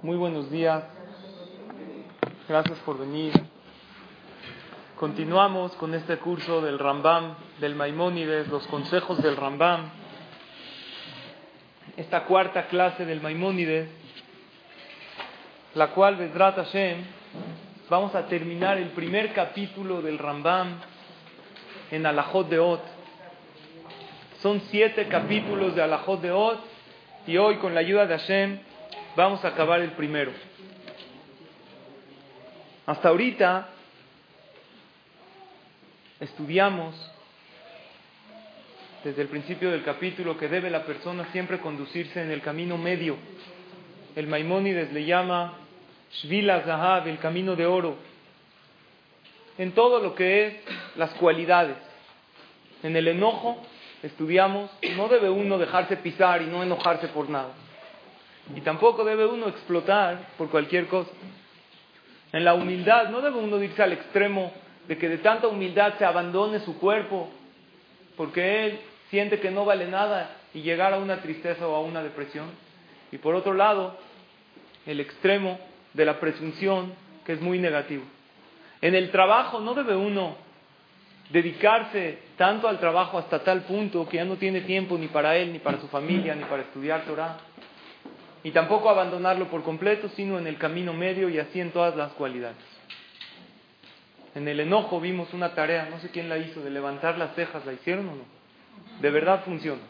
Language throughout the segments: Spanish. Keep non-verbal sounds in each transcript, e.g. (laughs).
Muy buenos días. Gracias por venir. Continuamos con este curso del Rambam, del Maimónides, los consejos del Rambam. Esta cuarta clase del Maimónides, la cual, Bedrat Hashem, vamos a terminar el primer capítulo del Rambam en Alajot de Ot. Son siete capítulos de Alajot de Ot y hoy, con la ayuda de Hashem, vamos a acabar el primero. Hasta ahorita estudiamos desde el principio del capítulo que debe la persona siempre conducirse en el camino medio. El Maimónides le llama Shvila Zahav, el camino de oro, en todo lo que es las cualidades. En el enojo estudiamos, no debe uno dejarse pisar y no enojarse por nada. Y tampoco debe uno explotar por cualquier cosa. En la humildad no debe uno irse al extremo de que de tanta humildad se abandone su cuerpo porque él siente que no vale nada y llegar a una tristeza o a una depresión. Y por otro lado, el extremo de la presunción que es muy negativo. En el trabajo no debe uno dedicarse tanto al trabajo hasta tal punto que ya no tiene tiempo ni para él, ni para su familia, ni para estudiar Torah y tampoco abandonarlo por completo, sino en el camino medio y así en todas las cualidades. En el enojo vimos una tarea, no sé quién la hizo, de levantar las cejas, ¿la hicieron o no? De verdad funciona,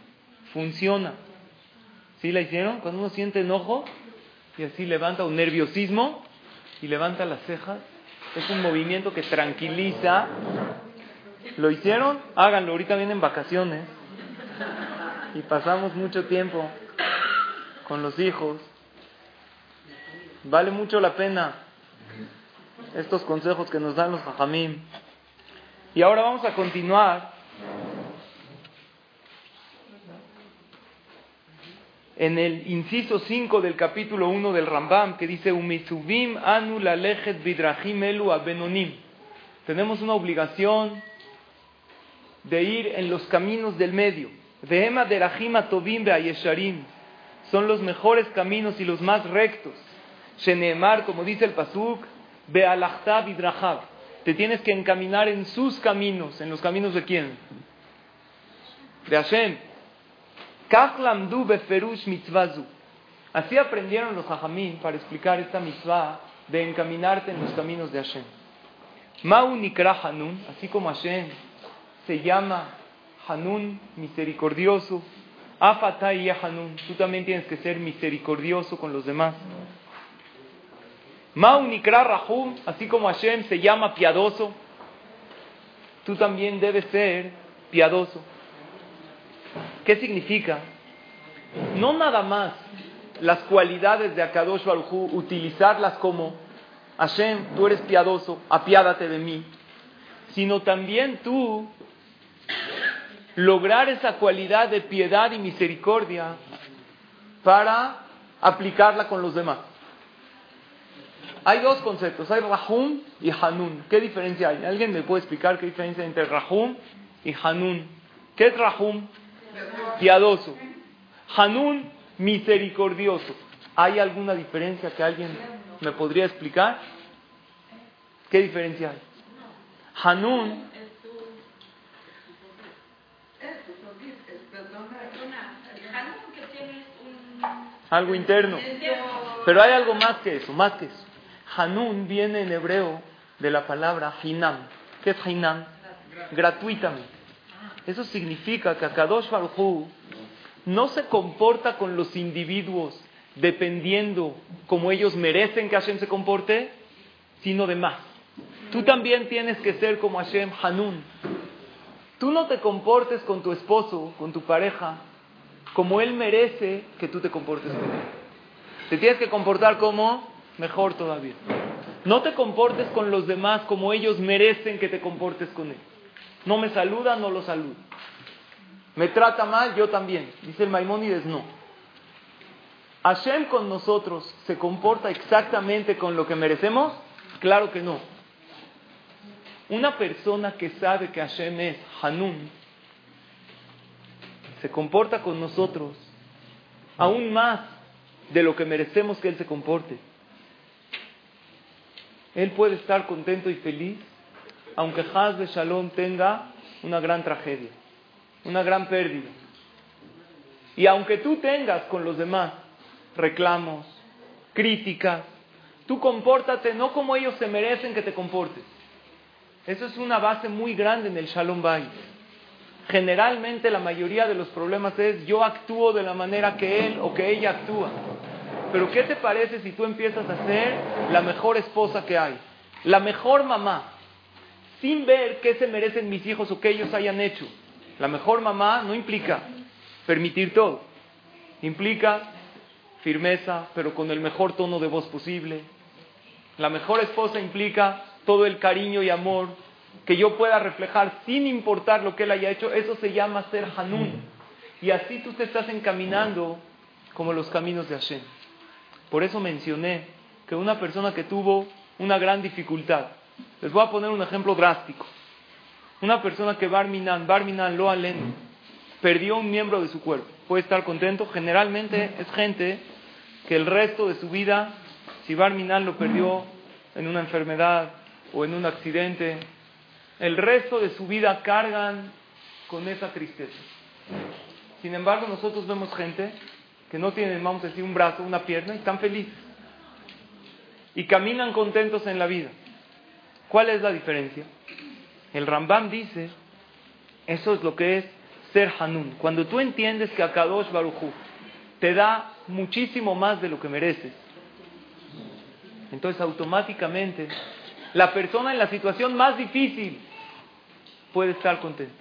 funciona. ¿Sí la hicieron? Cuando uno siente enojo y así levanta un nerviosismo y levanta las cejas, es un movimiento que tranquiliza. ¿Lo hicieron? Háganlo, ahorita vienen vacaciones y pasamos mucho tiempo con los hijos. Vale mucho la pena estos consejos que nos dan los hajamim. Y ahora vamos a continuar en el inciso 5 del capítulo 1 del Rambam que dice Umitubim anu lalechet bidrahim elu abenonim. Tenemos una obligación de ir en los caminos del medio. Vehema derahim atobim beayesharim son los mejores caminos y los más rectos. Sheneemar, como dice el Pasuk, Bealachtab Idrahab. Te tienes que encaminar en sus caminos. ¿En los caminos de quién? De Hashem. Kachlamdu beferush mitzvazu. Así aprendieron los hajamim para explicar esta mitzvah de encaminarte en los caminos de Hashem. Mau nikra Hanun, así como Hashem se llama Hanun, misericordioso, Afatai Hanun, tú también tienes que ser misericordioso con los demás. Maunikra Rahum, así como Hashem se llama piadoso, tú también debes ser piadoso. ¿Qué significa? No nada más las cualidades de Akadosh Baruj utilizarlas como Hashem, tú eres piadoso, apiádate de mí, sino también tú lograr esa cualidad de piedad y misericordia para aplicarla con los demás. Hay dos conceptos, hay Rahum y Hanun. ¿Qué diferencia hay? ¿Alguien me puede explicar qué diferencia hay entre Rahum y Hanun? ¿Qué es Rahum? Piadoso. Hanun, misericordioso. ¿Hay alguna diferencia que alguien me podría explicar? ¿Qué diferencia hay? Hanun algo interno. Pero hay algo más que eso, más que eso. Hanun viene en hebreo de la palabra hinam. ¿Qué es hinam? Gratuitamente. Eso significa que Akadosh Baruj no se comporta con los individuos dependiendo como ellos merecen que Hashem se comporte, sino de más. Tú también tienes que ser como Hashem Hanun. Tú no te comportes con tu esposo, con tu pareja, como Él merece que tú te comportes con Él. Te tienes que comportar como mejor todavía. No te comportes con los demás como ellos merecen que te comportes con ellos. No me saluda, no lo saludo. Me trata mal, yo también. Dice el Maimónides, no. ¿Hashem con nosotros se comporta exactamente con lo que merecemos? Claro que no. Una persona que sabe que Hashem es Hanun, se comporta con nosotros aún más de lo que merecemos que Él se comporte. Él puede estar contento y feliz, aunque Haz de Shalom tenga una gran tragedia, una gran pérdida. Y aunque tú tengas con los demás reclamos, críticas, tú compórtate no como ellos se merecen que te comportes. Eso es una base muy grande en el Shalom Bay. Generalmente la mayoría de los problemas es yo actúo de la manera que él o que ella actúa. Pero ¿qué te parece si tú empiezas a ser la mejor esposa que hay? La mejor mamá, sin ver qué se merecen mis hijos o qué ellos hayan hecho. La mejor mamá no implica permitir todo. Implica firmeza, pero con el mejor tono de voz posible. La mejor esposa implica todo el cariño y amor que yo pueda reflejar sin importar lo que él haya hecho. Eso se llama ser Hanun. Y así tú te estás encaminando como los caminos de Hashem. Por eso mencioné que una persona que tuvo una gran dificultad, les voy a poner un ejemplo drástico. Una persona que Barminan, Barminan lo alen, perdió un miembro de su cuerpo. ¿Puede estar contento? Generalmente es gente que el resto de su vida, si Barminan lo perdió en una enfermedad o en un accidente, el resto de su vida cargan con esa tristeza. Sin embargo, nosotros vemos gente que no tienen, vamos a decir, un brazo, una pierna, y están felices. Y caminan contentos en la vida. ¿Cuál es la diferencia? El Rambam dice, eso es lo que es ser Hanun. Cuando tú entiendes que Akadosh Baruchu te da muchísimo más de lo que mereces, entonces automáticamente la persona en la situación más difícil puede estar contenta.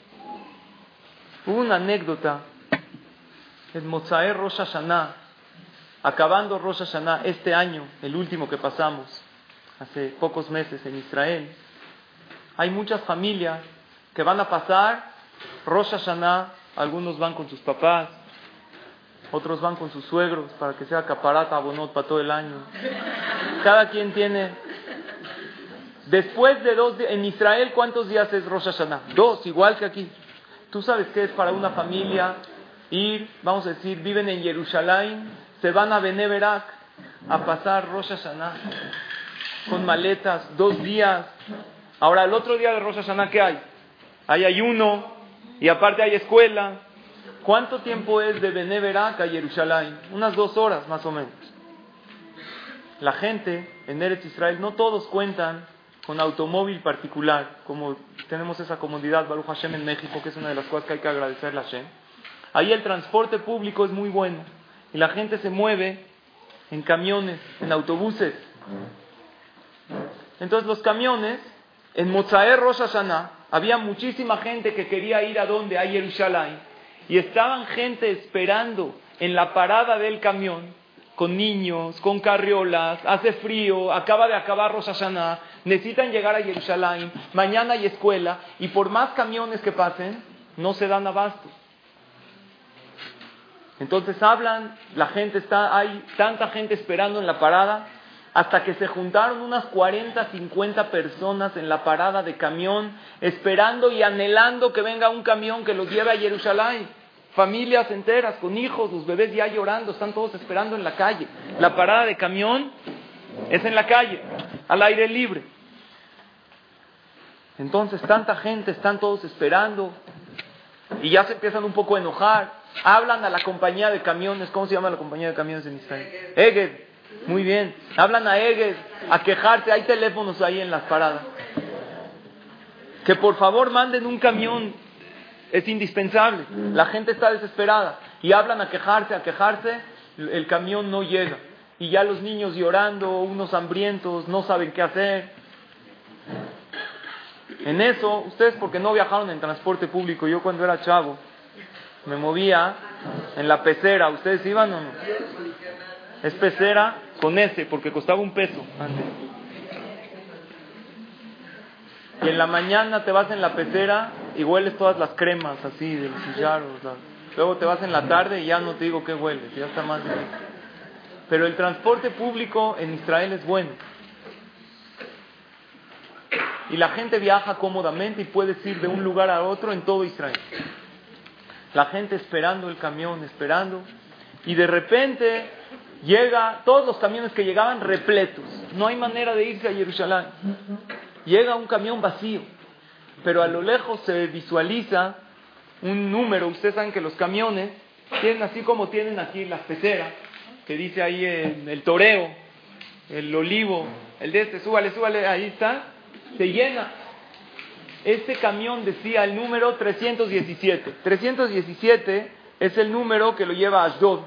Hubo una anécdota en Mozaer Rosh Hashanah, acabando Rosh Hashanah este año, el último que pasamos, hace pocos meses en Israel, hay muchas familias que van a pasar Rosh Hashanah, algunos van con sus papás, otros van con sus suegros para que sea caparata abonot para todo el año. Cada quien tiene. Después de dos días, en Israel, ¿cuántos días es Rosh Hashanah? Dos, igual que aquí. Tú sabes qué es para una familia ir, vamos a decir, viven en Jerusalén, se van a Beneberak a pasar Rosh Hashanah con maletas, dos días. Ahora, el otro día de Rosh Hashanah, ¿qué hay? Hay ayuno y aparte hay escuela. ¿Cuánto tiempo es de Beneberak a Jerusalén? Unas dos horas más o menos. La gente en Eretz Israel, no todos cuentan con automóvil particular, como tenemos esa comodidad, Baruch Hashem en México, que es una de las cosas que hay que agradecerle a Hashem. Ahí el transporte público es muy bueno y la gente se mueve en camiones, en autobuses. Entonces los camiones, en Mozaer Rosh Hashanah, había muchísima gente que quería ir a donde, a Jerusalén, y estaban gente esperando en la parada del camión, con niños, con carriolas, hace frío, acaba de acabar Rosh necesitan llegar a Jerusalén, mañana hay escuela, y por más camiones que pasen, no se dan abasto. Entonces hablan, la gente está, hay tanta gente esperando en la parada, hasta que se juntaron unas 40, 50 personas en la parada de camión, esperando y anhelando que venga un camión que los lleve a Jerusalén. Familias enteras, con hijos, los bebés ya llorando, están todos esperando en la calle. La parada de camión es en la calle, al aire libre. Entonces tanta gente, están todos esperando y ya se empiezan un poco a enojar. Hablan a la compañía de camiones, ¿cómo se llama la compañía de camiones en Israel? Eged. Muy bien. Hablan a Eged, a quejarse, hay teléfonos ahí en las paradas. Que por favor manden un camión, es indispensable. La gente está desesperada y hablan a quejarse, a quejarse, el camión no llega. Y ya los niños llorando, unos hambrientos, no saben qué hacer. En eso, ustedes porque no viajaron en transporte público, yo cuando era chavo, me movía en la pecera. ¿Ustedes iban o no? Es pecera con ese, porque costaba un peso antes. Y en la mañana te vas en la pecera y hueles todas las cremas así de los. Luego te vas en la tarde y ya no te digo qué hueles, ya está más Pero el transporte público en Israel es bueno. Y la gente viaja cómodamente y puedes ir de un lugar a otro en todo Israel. La gente esperando el camión, esperando. Y de repente llega, todos los camiones que llegaban repletos. No hay manera de irse a Jerusalén. Llega un camión vacío. Pero a lo lejos se visualiza un número. Ustedes saben que los camiones tienen así como tienen aquí las peceras, que dice ahí en el toreo, el olivo, el de este, súbale, súbale, ahí está se llena. Este camión decía el número 317. 317 es el número que lo lleva a Ashdod.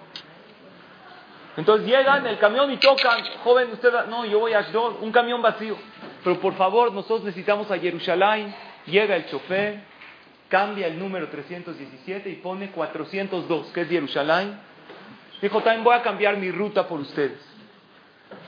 Entonces llegan el camión y tocan, joven, usted, no, yo voy a Ashdod, un camión vacío. Pero por favor, nosotros necesitamos a Jerusalén. Llega el chofer, cambia el número 317 y pone 402, que es Jerusalén. Dijo, también voy a cambiar mi ruta por ustedes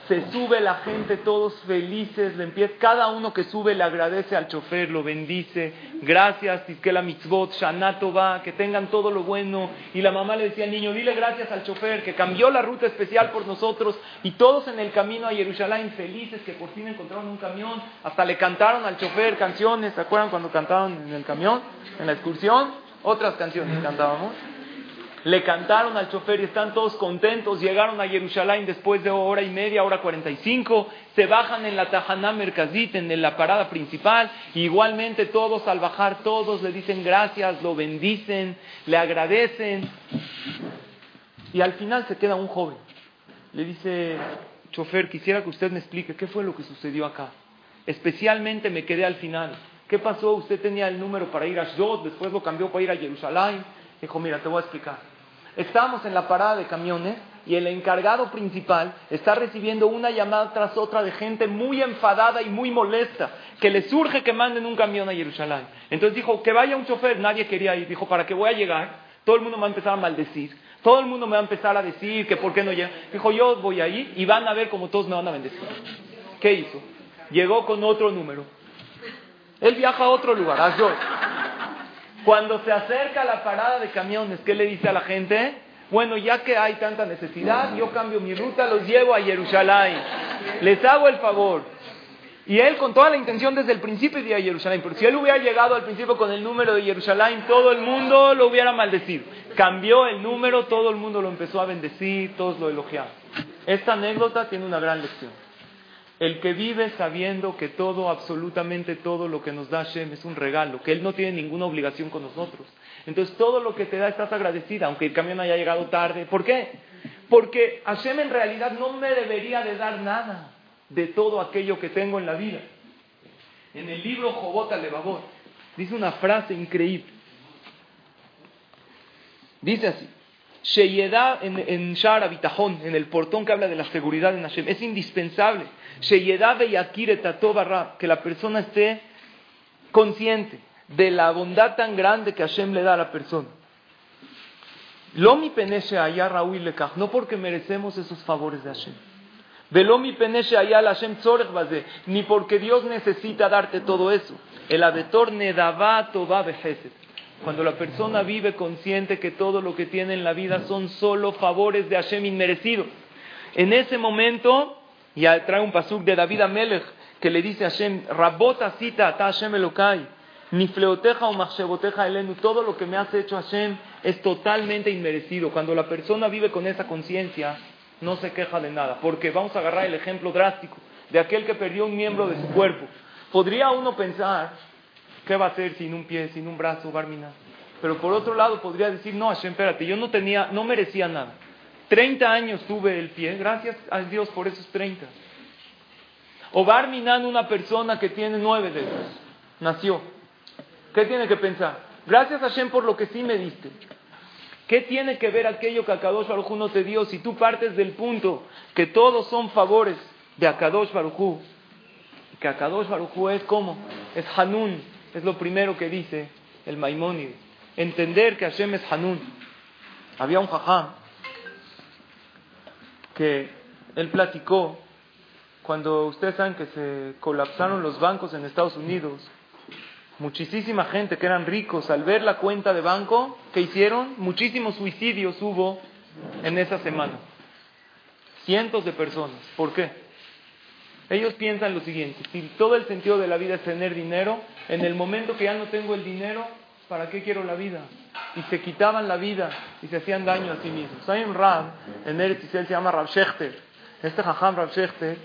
se sube la gente, todos felices, le empieza, cada uno que sube le agradece al chofer, lo bendice, gracias, la Mitzvot, Shanato va, que tengan todo lo bueno. Y la mamá le decía al niño, dile gracias al chofer, que cambió la ruta especial por nosotros. Y todos en el camino a Jerusalén felices, que por fin encontraron un camión, hasta le cantaron al chofer canciones, ¿se acuerdan cuando cantaban en el camión, en la excursión? Otras canciones cantábamos le cantaron al chofer y están todos contentos. Llegaron a Jerusalén después de hora y media, hora cuarenta y cinco. Se bajan en la Tahaná Merkazit, en la parada principal. igualmente todos al bajar, todos le dicen gracias, lo bendicen, le agradecen. Y al final se queda un joven. Le dice, chofer, quisiera que usted me explique qué fue lo que sucedió acá. Especialmente me quedé al final. ¿Qué pasó? Usted tenía el número para ir a Ashdod, después lo cambió para ir a Jerusalén. Dijo, mira, te voy a explicar. Estamos en la parada de camiones y el encargado principal está recibiendo una llamada tras otra de gente muy enfadada y muy molesta, que le surge que manden un camión a Jerusalén. Entonces dijo, que vaya un chofer, nadie quería ir. Dijo, ¿para qué voy a llegar? Todo el mundo me va a empezar a maldecir. Todo el mundo me va a empezar a decir que por qué no llega. Dijo, yo voy a ir y van a ver como todos me van a bendecir. ¿Qué hizo? Llegó con otro número. Él viaja a otro lugar, a cuando se acerca la parada de camiones, ¿qué le dice a la gente? Bueno, ya que hay tanta necesidad, yo cambio mi ruta, los llevo a Jerusalén. Les hago el favor. Y él con toda la intención desde el principio de a Jerusalén. Pero si él hubiera llegado al principio con el número de Jerusalén, todo el mundo lo hubiera maldecido. Cambió el número, todo el mundo lo empezó a bendecir, todos lo elogiaron. Esta anécdota tiene una gran lección. El que vive sabiendo que todo, absolutamente todo lo que nos da Hashem es un regalo, que Él no tiene ninguna obligación con nosotros. Entonces todo lo que te da estás agradecida, aunque el camión haya llegado tarde. ¿Por qué? Porque Hashem en realidad no me debería de dar nada de todo aquello que tengo en la vida. En el libro Jobot Levavot dice una frase increíble. Dice así, Sheyedá en, en Shara en el portón que habla de la seguridad en Hashem, es indispensable que la persona esté consciente de la bondad tan grande que Hashem le da a la persona. Lomi peneshe allá no porque merecemos esos favores de Hashem. Velomi peneshe allá Hashem ni porque Dios necesita darte todo eso. El abetor nedava tova Cuando la persona vive consciente que todo lo que tiene en la vida son solo favores de Hashem inmerecidos. En ese momento y trae un pasuk de David Amelech que le dice a Hashem, Rabota cita a Hashem Elokai, ni fleoteja o machsheboteja elenu, todo lo que me has hecho Hashem es totalmente inmerecido. Cuando la persona vive con esa conciencia, no se queja de nada. Porque vamos a agarrar el ejemplo drástico de aquel que perdió un miembro de su cuerpo. Podría uno pensar, ¿qué va a hacer sin un pie, sin un brazo, Barmina? Pero por otro lado podría decir, no, Hashem, espérate, yo no tenía, no merecía nada. 30 años tuve el pie, gracias a Dios por esos 30. O Barminan, una persona que tiene nueve dedos, nació. ¿Qué tiene que pensar? Gracias a Hashem por lo que sí me diste. ¿Qué tiene que ver aquello que Akadosh Baruj no te dio si tú partes del punto que todos son favores de Akadosh Baruj Que Akadosh Baruj es como, es Hanun, es lo primero que dice el Maimónides. Entender que Hashem es Hanun. Había un jajam que él platicó cuando ustedes saben que se colapsaron los bancos en Estados Unidos, muchísima gente que eran ricos al ver la cuenta de banco que hicieron, muchísimos suicidios hubo en esa semana. Cientos de personas. ¿Por qué? Ellos piensan lo siguiente, si todo el sentido de la vida es tener dinero, en el momento que ya no tengo el dinero, ¿para qué quiero la vida? Y se quitaban la vida y se hacían daño a sí mismos. Hay un Rab, en Eretz se llama Rab Shechter. Este Jajam Rab Shechter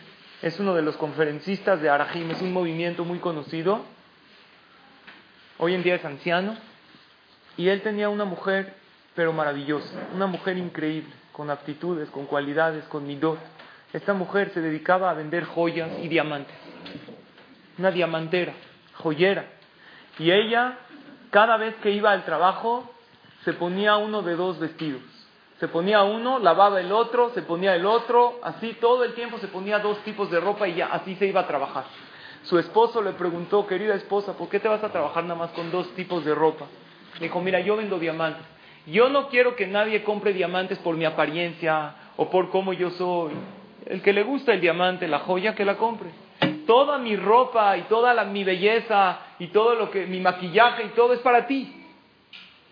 es uno de los conferencistas de Arahim, es un movimiento muy conocido. Hoy en día es anciano. Y él tenía una mujer, pero maravillosa, una mujer increíble, con aptitudes, con cualidades, con midot. Esta mujer se dedicaba a vender joyas y diamantes. Una diamantera, joyera. Y ella, cada vez que iba al trabajo, se ponía uno de dos vestidos se ponía uno, lavaba el otro, se ponía el otro, así todo el tiempo se ponía dos tipos de ropa y ya así se iba a trabajar. Su esposo le preguntó, querida esposa, ¿por qué te vas a trabajar nada más con dos tipos de ropa? Le dijo, mira, yo vendo diamantes. Yo no quiero que nadie compre diamantes por mi apariencia o por cómo yo soy. El que le gusta el diamante, la joya, que la compre. Toda mi ropa y toda mi belleza y todo lo que, mi maquillaje y todo es para ti.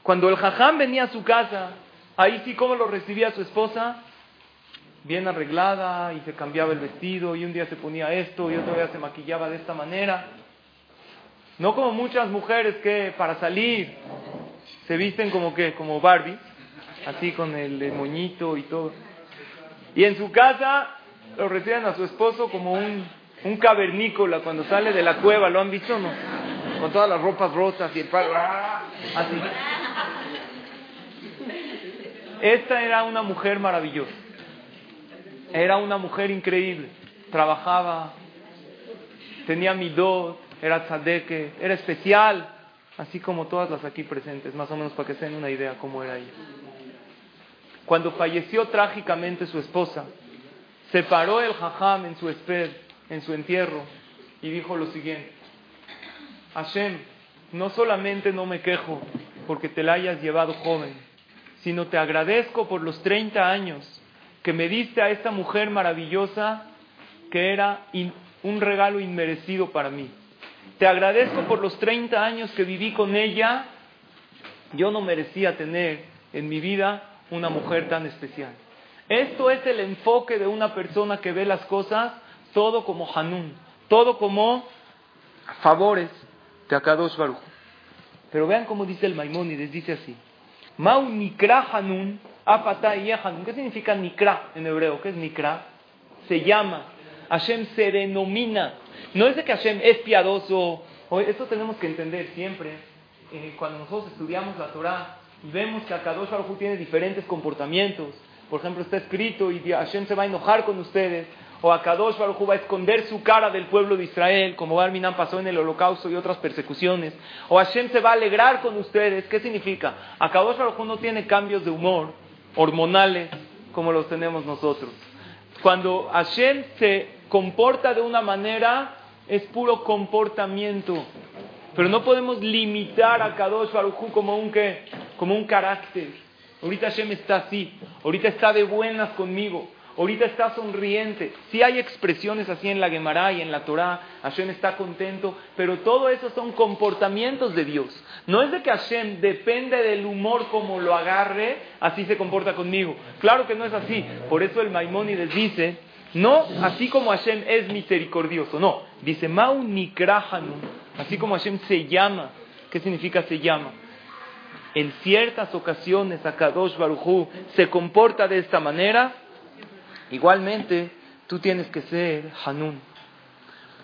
Cuando el jajam venía a su casa, Ahí sí, ¿cómo lo recibía su esposa? Bien arreglada y se cambiaba el vestido y un día se ponía esto y otro día se maquillaba de esta manera. No como muchas mujeres que para salir se visten como que, como Barbie, así con el, moñito y todo. Y en su casa lo reciben a su esposo como un, un cavernícola cuando sale de la cueva, ¿lo han visto no? Con todas las ropas rotas y el palo, ¡ah! así. Esta era una mujer maravillosa. Era una mujer increíble. Trabajaba, tenía midot, era tzadeke, era especial, así como todas las aquí presentes, más o menos para que se den una idea cómo era ella. Cuando falleció trágicamente su esposa, se paró el jajam en su esped, en su entierro, y dijo lo siguiente: Hashem, no solamente no me quejo porque te la hayas llevado joven, sino te agradezco por los 30 años que me diste a esta mujer maravillosa que era un regalo inmerecido para mí. Te agradezco por los 30 años que viví con ella. Yo no merecía tener en mi vida una mujer tan especial. Esto es el enfoque de una persona que ve las cosas todo como Hanun, todo como favores de Akadosh Baruch. Pero vean cómo dice el Maimónides, dice así. Mau Nikra Hanun, Hanun. ¿Qué significa Nikra en hebreo? ¿Qué es Nikra? Se llama. Hashem se denomina. No es de que Hashem es piadoso. Esto tenemos que entender siempre. Eh, cuando nosotros estudiamos la Torah y vemos que Akadosh Baruj tiene diferentes comportamientos. Por ejemplo, está escrito y Hashem se va a enojar con ustedes o Akadosh Baruj va a esconder su cara del pueblo de Israel, como Barminan pasó en el holocausto y otras persecuciones, o Hashem se va a alegrar con ustedes. ¿Qué significa? Akadosh Baruj no tiene cambios de humor hormonales como los tenemos nosotros. Cuando Hashem se comporta de una manera, es puro comportamiento. Pero no podemos limitar a Kadosh Baruj como un, como un carácter. Ahorita Hashem está así, ahorita está de buenas conmigo, ahorita está sonriente. Si hay expresiones así en la Gemara y en la Torah, Hashem está contento, pero todo eso son comportamientos de Dios. No es de que Hashem depende del humor como lo agarre, así se comporta conmigo. Claro que no es así. Por eso el Maimónides dice, no así como Hashem es misericordioso, no. Dice, Mau Nikrahanu, así como Hashem se llama. ¿Qué significa se llama? En ciertas ocasiones Akadosh Baruchu se comporta de esta manera, Igualmente, tú tienes que ser Hanun.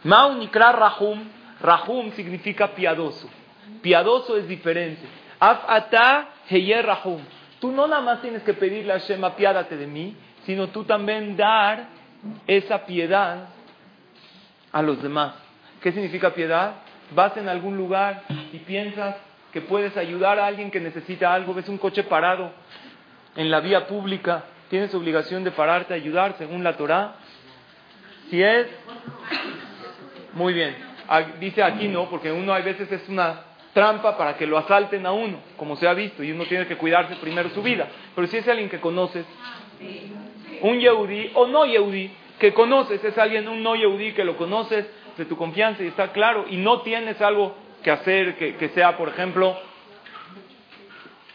Maunikra Rahum, Rahum significa piadoso. Piadoso es diferente. Afata Heyer Rahum. Tú no nada más tienes que pedirle a Hashem, apiádate de mí, sino tú también dar esa piedad a los demás. ¿Qué significa piedad? Vas en algún lugar y piensas que puedes ayudar a alguien que necesita algo, ves un coche parado en la vía pública tienes obligación de pararte a ayudar según la Torah. Si es, muy bien. Dice aquí no, porque uno a veces es una trampa para que lo asalten a uno, como se ha visto, y uno tiene que cuidarse primero su vida. Pero si es alguien que conoces, un Yehudi o no Yehudi que conoces, es alguien, un no Yehudi que lo conoces de tu confianza y está claro, y no tienes algo que hacer que, que sea, por ejemplo,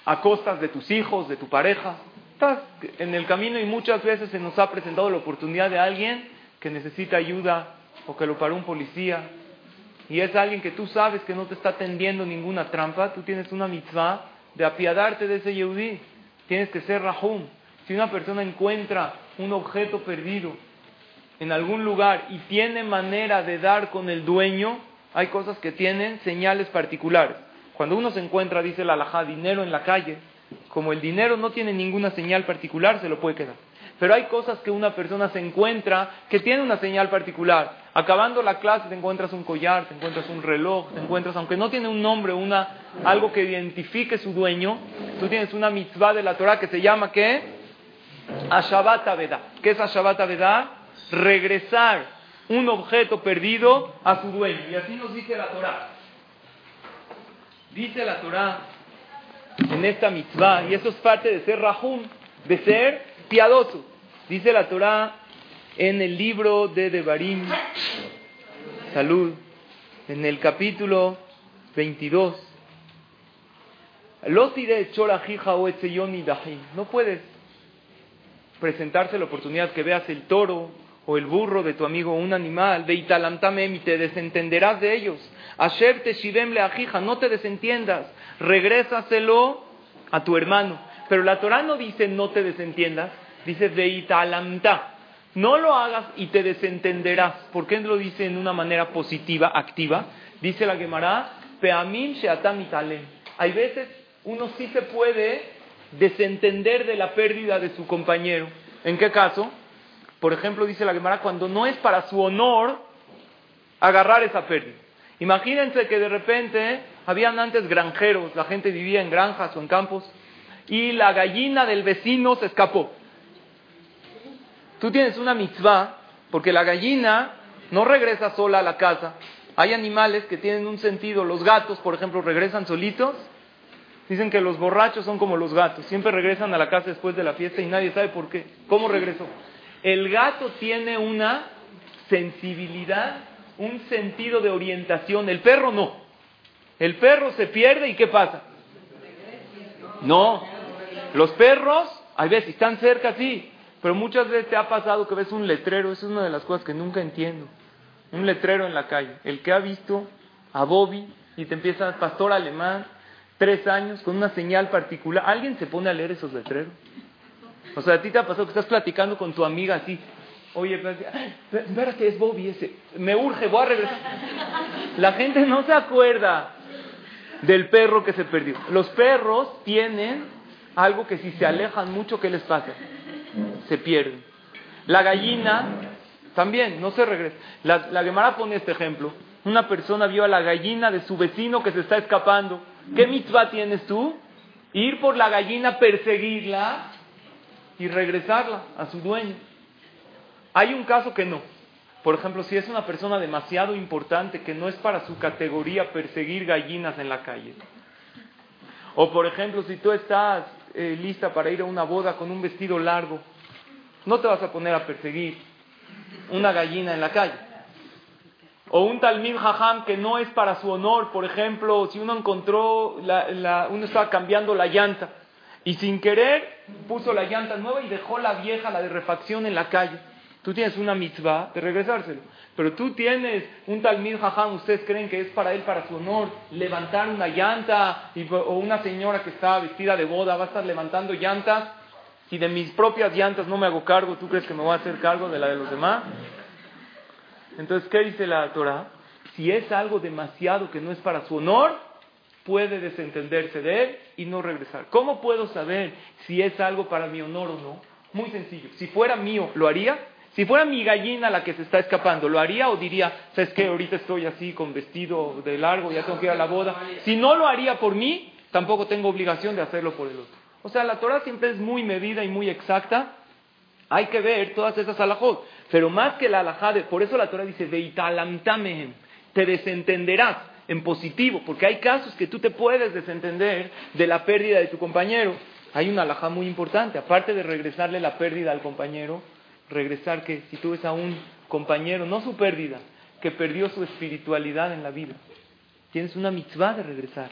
a costas de tus hijos, de tu pareja. Estás en el camino y muchas veces se nos ha presentado la oportunidad de alguien que necesita ayuda o que lo paró un policía y es alguien que tú sabes que no te está tendiendo ninguna trampa, tú tienes una mitzvah de apiadarte de ese yehudí. Tienes que ser rahum. Si una persona encuentra un objeto perdido en algún lugar y tiene manera de dar con el dueño, hay cosas que tienen señales particulares. Cuando uno se encuentra, dice la alajá, dinero en la calle, como el dinero no tiene ninguna señal particular, se lo puede quedar. Pero hay cosas que una persona se encuentra que tiene una señal particular. Acabando la clase te encuentras un collar, te encuentras un reloj, te encuentras, aunque no tiene un nombre, una, algo que identifique su dueño, tú tienes una mitzvah de la Torah que se llama ¿qué? Ashabat Aveda. ¿Qué es Ashabat Aveda? Regresar un objeto perdido a su dueño. Y así nos dice la Torah. Dice la Torah en esta mitzvah, y eso es parte de ser rahum, de ser piadoso. Dice la Torah en el libro de Devarim, salud, en el capítulo 22. No puedes presentarse la oportunidad que veas el toro o el burro de tu amigo, un animal, de italamtamem, y te desentenderás de ellos. Asher te le ajija, no te desentiendas, regrésaselo a tu hermano. Pero la Torah no dice no te desentiendas, dice de italamta. No lo hagas y te desentenderás. ¿Por qué lo dice en una manera positiva, activa? Dice la Gemara, peamim sheatam italem. Hay veces uno sí se puede desentender de la pérdida de su compañero. ¿En qué caso? Por ejemplo, dice la Gemara, cuando no es para su honor agarrar esa pérdida. Imagínense que de repente habían antes granjeros, la gente vivía en granjas o en campos, y la gallina del vecino se escapó. Tú tienes una mitzvah, porque la gallina no regresa sola a la casa. Hay animales que tienen un sentido, los gatos, por ejemplo, regresan solitos. Dicen que los borrachos son como los gatos, siempre regresan a la casa después de la fiesta y nadie sabe por qué. ¿Cómo regresó? El gato tiene una sensibilidad, un sentido de orientación, el perro no. El perro se pierde y ¿qué pasa? No. Los perros, a veces están cerca, sí, pero muchas veces te ha pasado que ves un letrero, esa es una de las cosas que nunca entiendo. Un letrero en la calle. El que ha visto a Bobby y te empieza, pastor alemán, tres años, con una señal particular. ¿Alguien se pone a leer esos letreros? O sea, a ti te ha pasado que estás platicando con tu amiga así. Oye, que es Bobby ese. Me urge, voy a regresar. La gente no se acuerda del perro que se perdió. Los perros tienen algo que si se alejan mucho, ¿qué les pasa? Se pierden. La gallina también no se regresa. La, la Gemara pone este ejemplo. Una persona vio a la gallina de su vecino que se está escapando. ¿Qué mitzvah tienes tú? Ir por la gallina, perseguirla y regresarla a su dueño. Hay un caso que no. Por ejemplo, si es una persona demasiado importante que no es para su categoría perseguir gallinas en la calle. O por ejemplo, si tú estás eh, lista para ir a una boda con un vestido largo, no te vas a poner a perseguir una gallina en la calle. O un talmid jajam que no es para su honor, por ejemplo, si uno encontró, uno estaba cambiando la llanta y sin querer puso la llanta nueva y dejó la vieja, la de refacción, en la calle. Tú tienes una mitzvah de regresárselo. Pero tú tienes un talmid jajam, ustedes creen que es para él, para su honor, levantar una llanta, o una señora que está vestida de boda va a estar levantando llantas. Si de mis propias llantas no me hago cargo, ¿tú crees que me voy a hacer cargo de la de los demás? Entonces, ¿qué dice la Torah? Si es algo demasiado que no es para su honor, puede desentenderse de él y no regresar. ¿Cómo puedo saber si es algo para mi honor o no? Muy sencillo. Si fuera mío, ¿lo haría? Si fuera mi gallina la que se está escapando, ¿lo haría o diría, sabes qué, ahorita estoy así con vestido de largo, ya tengo que ir a la boda? Si no lo haría por mí, tampoco tengo obligación de hacerlo por el otro. O sea, la Torah siempre es muy medida y muy exacta. Hay que ver todas esas alajot. Pero más que la alajá, por eso la Torah dice, veitalamtamehem, te desentenderás en positivo, porque hay casos que tú te puedes desentender de la pérdida de tu compañero. hay una alhaja muy importante. Aparte de regresarle la pérdida al compañero, regresar que si tú ves a un compañero, no su pérdida, que perdió su espiritualidad en la vida, tienes una mitzvah de regresar.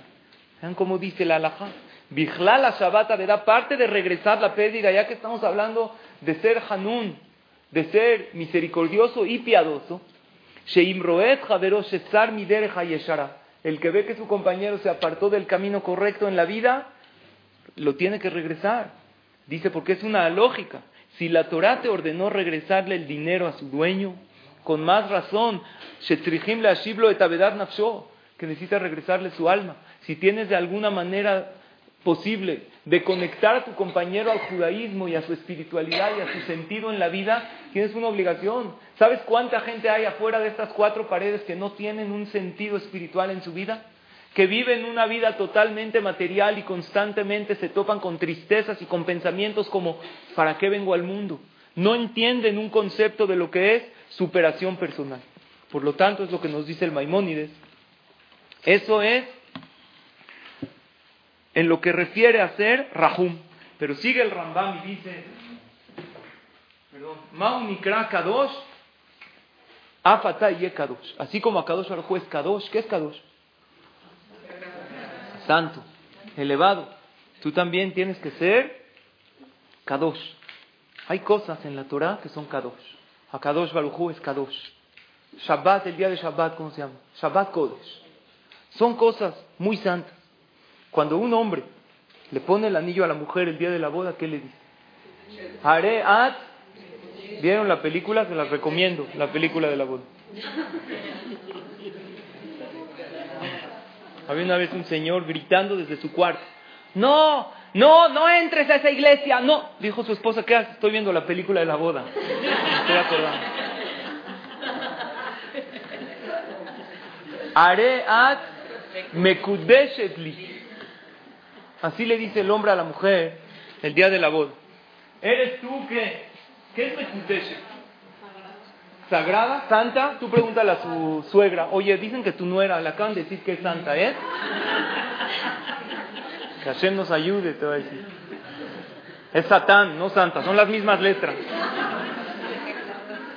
Vean cómo dice la alhaja. Bijla la Shabbat da parte de regresar la pérdida, ya que estamos hablando de ser Hanun, de ser misericordioso y piadoso. El que ve que su compañero se apartó del camino correcto en la vida, lo tiene que regresar. Dice, porque es una lógica. Si la Torah te ordenó regresarle el dinero a su dueño, con más razón, que necesita regresarle su alma. Si tienes de alguna manera posible de conectar a tu compañero al judaísmo y a su espiritualidad y a su sentido en la vida, tienes una obligación. ¿Sabes cuánta gente hay afuera de estas cuatro paredes que no tienen un sentido espiritual en su vida? Que viven una vida totalmente material y constantemente se topan con tristezas y con pensamientos como ¿para qué vengo al mundo? No entienden un concepto de lo que es superación personal. Por lo tanto, es lo que nos dice el Maimónides. Eso es en lo que refiere a ser Rahum. Pero sigue el Rambam y dice, perdón, Maunikra Kadosh, Afata y Kadosh. Así como a Kadosh es Kadosh, ¿qué es Kadosh? Santo, elevado. Tú también tienes que ser Kadosh. Hay cosas en la Torah que son Kadosh. A Kadosh es Kadosh. Shabbat, el día de Shabbat, ¿cómo se llama? Shabbat Kodesh. Son cosas muy santas. Cuando un hombre le pone el anillo a la mujer el día de la boda, ¿qué le dice? Haré at. ¿Vieron la película? Se las recomiendo, la película de la boda. Había una vez un señor gritando desde su cuarto. No, no, no entres a esa iglesia, no. Dijo su esposa, ¿qué haces? Estoy viendo la película de la boda. Estoy acordando. Haré at mekudeshetli. Así le dice el hombre a la mujer el día de la boda. ¿Eres tú qué? ¿Qué es Mekudeshet? ¿Sagrada? ¿Santa? Tú pregúntale a su suegra. Oye, dicen que tu nuera, le acaban de decir que es santa, ¿eh? Que Hashem nos ayude, te va a decir. Es Satán, no santa, son las mismas letras.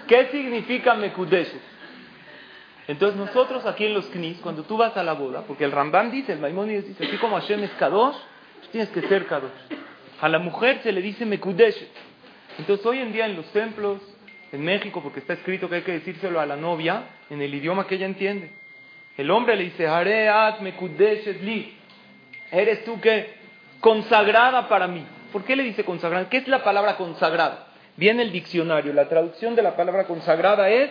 ¿Qué significa Mekudeshet? Entonces nosotros aquí en los Knis, cuando tú vas a la boda, porque el Rambam dice, el Maimonides dice, así como Hashem es Kadosh, tienes que ser Kadosh. A la mujer se le dice Mekudeshet. Entonces hoy en día en los templos, en México, porque está escrito que hay que decírselo a la novia en el idioma que ella entiende. El hombre le dice, li. Eres tú que consagrada para mí. ¿Por qué le dice consagrada? ¿Qué es la palabra consagrada? Viene el diccionario. La traducción de la palabra consagrada es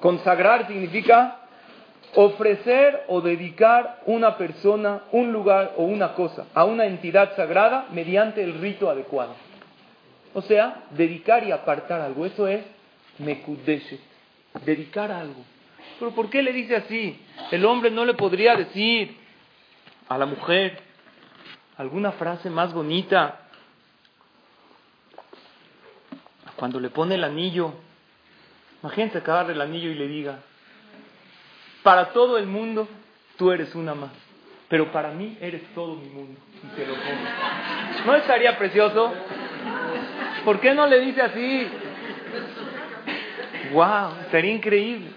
Consagrar significa ofrecer o dedicar una persona, un lugar o una cosa a una entidad sagrada mediante el rito adecuado. O sea, dedicar y apartar algo. Eso es mekudeshet. Dedicar algo. Pero ¿por qué le dice así? El hombre no le podría decir a la mujer alguna frase más bonita. Cuando le pone el anillo, Imagínense acabar el anillo y le diga, para todo el mundo tú eres una más, pero para mí eres todo mi mundo. Y se lo pone. ¿No estaría precioso? ¿Por qué no le dice así? ¡Wow! Sería increíble.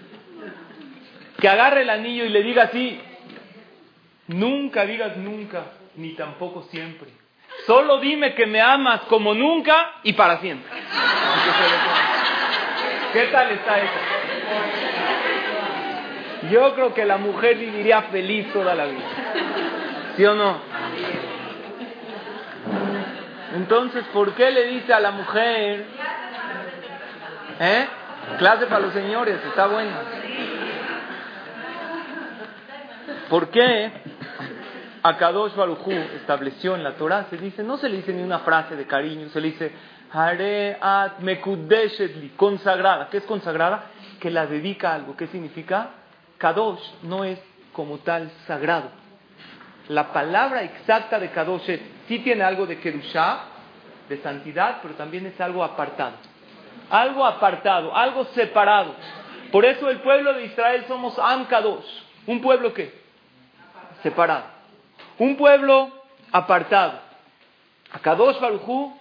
Que agarre el anillo y le diga así, nunca digas nunca, ni tampoco siempre. Solo dime que me amas como nunca y para siempre. ¿Qué tal está eso? Yo creo que la mujer viviría feliz toda la vida. ¿Sí o no? Entonces, ¿por qué le dice a la mujer? ¿Eh? Clase para los señores, está buena. ¿Por qué Akadosh Barujú estableció en la Torah? Se dice, no se le dice ni una frase de cariño, se le dice, Hareat mekudeshetli, consagrada. ¿Qué es consagrada? Que la dedica a algo. ¿Qué significa? Kadosh no es como tal sagrado. La palabra exacta de Kadosh es, sí tiene algo de Kedushah, de santidad, pero también es algo apartado. Algo apartado, algo separado. Por eso el pueblo de Israel somos Am Kadosh. ¿Un pueblo qué? Separado. Un pueblo apartado. A Kadosh Barujú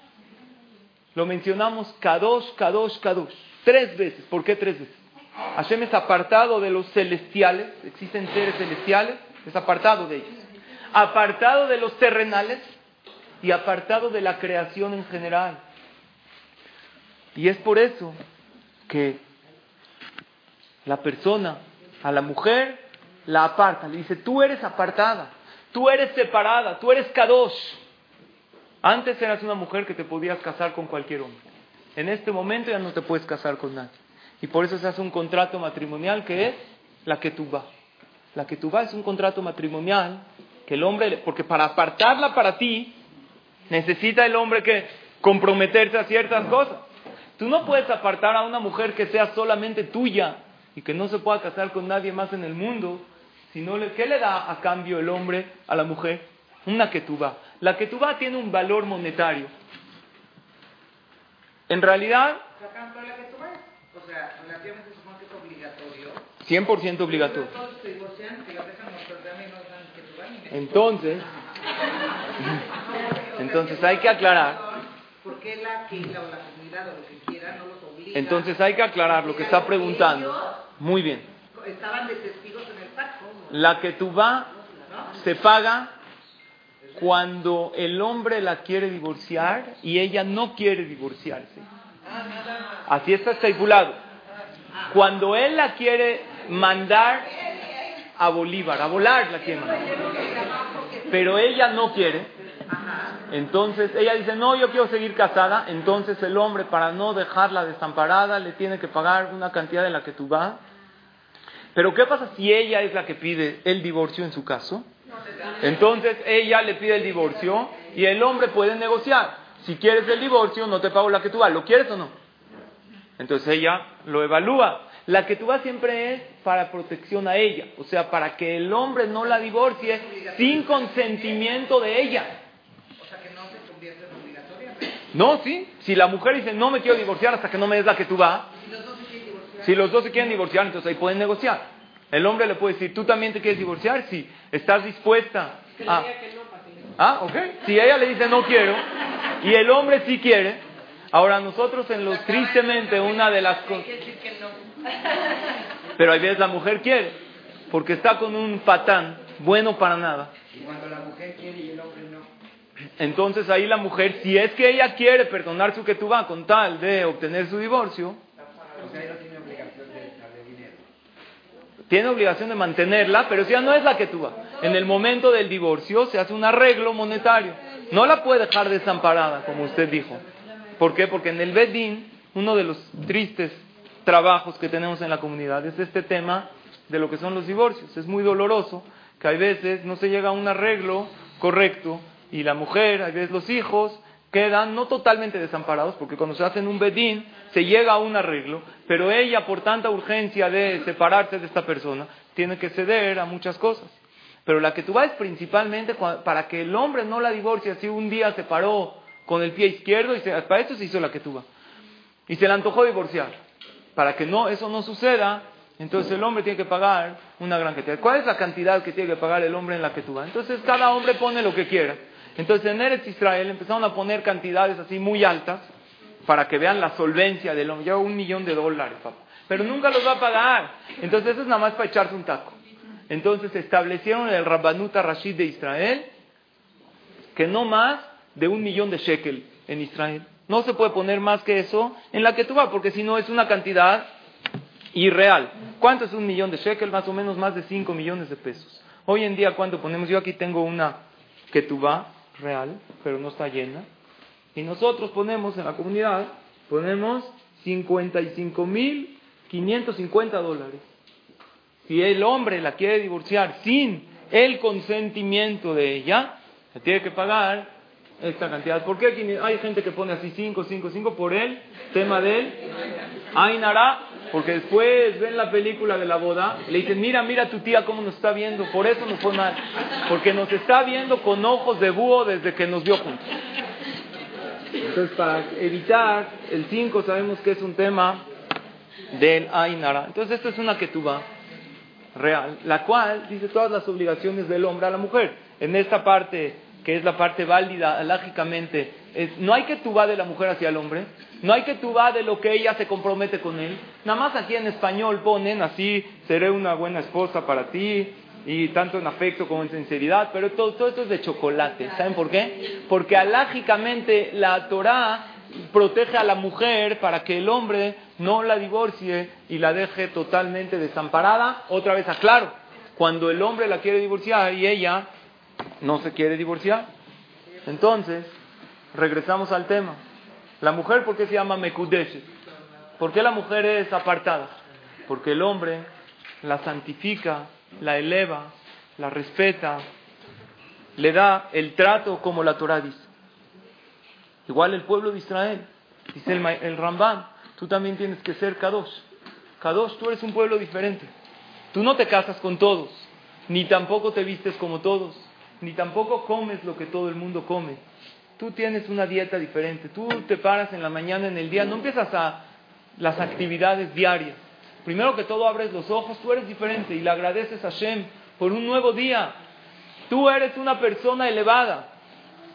lo mencionamos Kadosh, Kadosh, Kadosh. Tres veces. ¿Por qué tres veces? Hashem es apartado de los celestiales. Existen seres celestiales. Es apartado de ellos. Apartado de los terrenales y apartado de la creación en general. Y es por eso que la persona a la mujer la aparta. Le dice, tú eres apartada, tú eres separada, tú eres kadosh. Antes eras una mujer que te podías casar con cualquier hombre. En este momento ya no te puedes casar con nadie. Y por eso se hace un contrato matrimonial que es la que tú vas. La que tú vas es un contrato matrimonial que el hombre, porque para apartarla para ti, necesita el hombre que comprometerse a ciertas cosas. Tú no puedes apartar a una mujer que sea solamente tuya y que no se pueda casar con nadie más en el mundo, sino ¿qué le da a cambio el hombre a la mujer? Una ketubá. La ketubá tiene un valor monetario. En realidad... O sea, relativamente supongo que es obligatorio. 100% obligatorio. Entonces, (laughs) entonces hay que aclarar. ¿Por qué la, la, la comunidad o lo que quiera no los obliga? Entonces hay que aclarar lo que está preguntando. Muy bien. Estaban de testigos en el pacto. La que tú va se paga cuando el hombre la quiere divorciar y ella no quiere divorciarse. Así está estipulado. Cuando él la quiere mandar a Bolívar, a volar la quiere mandar. Pero ella no quiere. Entonces ella dice, no, yo quiero seguir casada. Entonces el hombre, para no dejarla desamparada, le tiene que pagar una cantidad de la que tú vas pero ¿qué pasa si ella es la que pide el divorcio en su caso? Entonces ella le pide el divorcio y el hombre puede negociar. Si quieres el divorcio, no te pago la que tú vas. ¿Lo quieres o no? Entonces ella lo evalúa. La que tú vas siempre es para protección a ella, o sea, para que el hombre no la divorcie sin consentimiento de ella. O sea, que no se convierte en obligatoria. No, sí. Si la mujer dice, no me quiero divorciar hasta que no me des la que tú vas, si los dos se quieren divorciar, entonces ahí pueden negociar. El hombre le puede decir, ¿tú también te quieres divorciar? Si estás dispuesta a... Ah, ok. Si ella le dice no quiero y el hombre sí quiere, ahora nosotros en los tristemente una de las cosas... Pero a veces la mujer quiere, porque está con un patán bueno para nada. Y cuando la mujer quiere y el hombre no. Entonces ahí la mujer, si es que ella quiere perdonar su que tú vas con tal de obtener su divorcio, tiene obligación de mantenerla, pero si ya no es la que tú vas. En el momento del divorcio se hace un arreglo monetario. No la puede dejar desamparada, como usted dijo. ¿Por qué? Porque en el Bedín, uno de los tristes trabajos que tenemos en la comunidad es este tema de lo que son los divorcios. Es muy doloroso que hay veces no se llega a un arreglo correcto y la mujer, hay veces los hijos, quedan no totalmente desamparados, porque cuando se hacen un bedín se llega a un arreglo, pero ella por tanta urgencia de separarse de esta persona tiene que ceder a muchas cosas. Pero la que tú vas principalmente para que el hombre no la divorcie, si un día se paró con el pie izquierdo y para eso se hizo la vas. Y se le antojó divorciar. Para que no, eso no suceda, entonces el hombre tiene que pagar una gran cantidad. ¿Cuál es la cantidad que tiene que pagar el hombre en la vas? Entonces cada hombre pone lo que quiera. Entonces en Eretz Israel empezaron a poner cantidades así muy altas para que vean la solvencia del hombre. Lleva un millón de dólares, papá. Pero nunca los va a pagar. Entonces eso es nada más para echarse un taco. Entonces establecieron el Rabbanuta Rashid de Israel que no más de un millón de shekel en Israel. No se puede poner más que eso en la que tú porque si no es una cantidad irreal. ¿Cuánto es un millón de shekel? Más o menos más de cinco millones de pesos. Hoy en día, ¿cuánto ponemos? Yo aquí tengo una que real, pero no está llena. Y nosotros ponemos en la comunidad, ponemos 55.550 dólares. Si el hombre la quiere divorciar sin el consentimiento de ella, se tiene que pagar esta cantidad. ¿Por qué hay gente que pone así 5, 5, 5 por el tema del Ainara? Porque después ven la película de la boda le dicen, mira, mira tu tía cómo nos está viendo, por eso nos fue mal. Porque nos está viendo con ojos de búho desde que nos vio juntos. Entonces, para evitar el 5, sabemos que es un tema del Ainara. Entonces, esto es una ketuba real, la cual dice todas las obligaciones del hombre a la mujer. En esta parte que es la parte válida lógicamente, no hay que tuba de la mujer hacia el hombre, no hay que tuba de lo que ella se compromete con él. Nada más aquí en español ponen así, seré una buena esposa para ti, y tanto en afecto como en sinceridad, pero todo, todo esto es de chocolate. ¿Saben por qué? Porque alágicamente la Torah protege a la mujer para que el hombre no la divorcie y la deje totalmente desamparada. Otra vez aclaro, cuando el hombre la quiere divorciar y ella no se quiere divorciar. Entonces, regresamos al tema. La mujer, ¿por qué se llama Mekudesh? ¿Por qué la mujer es apartada? Porque el hombre la santifica, la eleva, la respeta, le da el trato como la Torah dice. Igual el pueblo de Israel, dice el, el Rambam, tú también tienes que ser Kadosh. Kadosh, tú eres un pueblo diferente. Tú no te casas con todos, ni tampoco te vistes como todos, ni tampoco comes lo que todo el mundo come. Tú tienes una dieta diferente. Tú te paras en la mañana, en el día, no empiezas a las actividades diarias. Primero que todo abres los ojos, tú eres diferente y le agradeces a Shem por un nuevo día. Tú eres una persona elevada.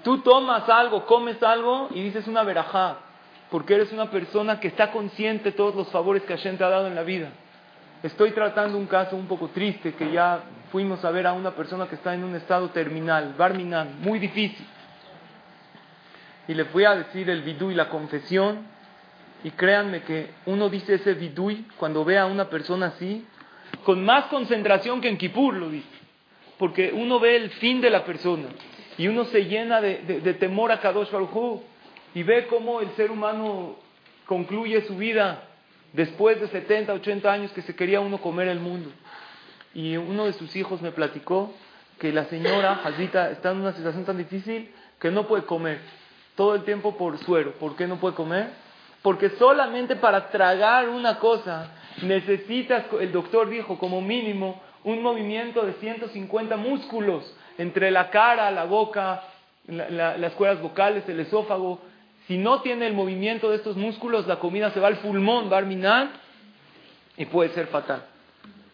Tú tomas algo, comes algo y dices una verajá, porque eres una persona que está consciente de todos los favores que Hashem te ha dado en la vida. Estoy tratando un caso un poco triste que ya fuimos a ver a una persona que está en un estado terminal, Barminan, muy difícil. Y le fui a decir el vidú y la confesión. Y créanme que uno dice ese vidui cuando ve a una persona así, con más concentración que en Kippur lo dice. Porque uno ve el fin de la persona y uno se llena de, temor a Kadosh Baruj y ve cómo el ser humano concluye su vida después de 70, 80 años que se quería uno comer el mundo. Y uno de sus hijos me platicó que la señora Hazita está en una situación tan difícil que no puede comer todo el tiempo por suero. ¿Por qué no puede comer? Porque solamente para tragar una cosa necesitas, el doctor dijo, como mínimo, un movimiento de 150 músculos entre la cara, la boca, las cuerdas vocales, el esófago. Si no tiene el movimiento de estos músculos, la comida se va al pulmón, va a minar y puede ser fatal.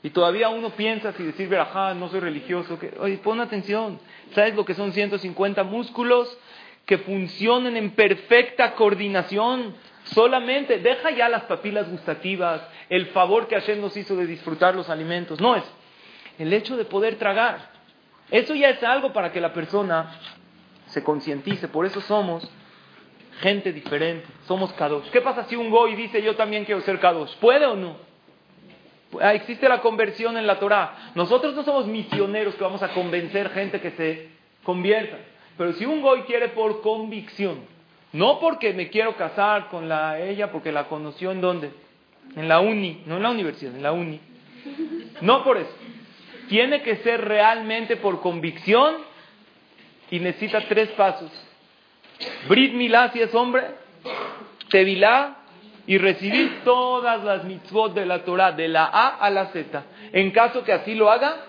Y todavía uno piensa si decir verajá, no soy religioso, que, oye, pon atención, ¿sabes lo que son 150 músculos que funcionan en perfecta coordinación? Solamente, deja ya las papilas gustativas, el favor que Hashem nos hizo de disfrutar los alimentos, no es el hecho de poder tragar. Eso ya es algo para que la persona se concientice. Por eso somos gente diferente. Somos Kadosh. ¿Qué pasa si un Goy dice yo también quiero ser Kadosh? ¿Puede o no? Ah, existe la conversión en la Torah. Nosotros no somos misioneros que vamos a convencer gente que se convierta. Pero si un Goy quiere por convicción, no porque me quiero casar con la, ella, porque la conoció en dónde? En la uni, no en la universidad, en la uni. No por eso tiene que ser realmente por convicción y necesita tres pasos. Brit Milá si es hombre, Tevilá y recibir todas las mitzvot de la Torah, de la A a la Z. En caso que así lo haga,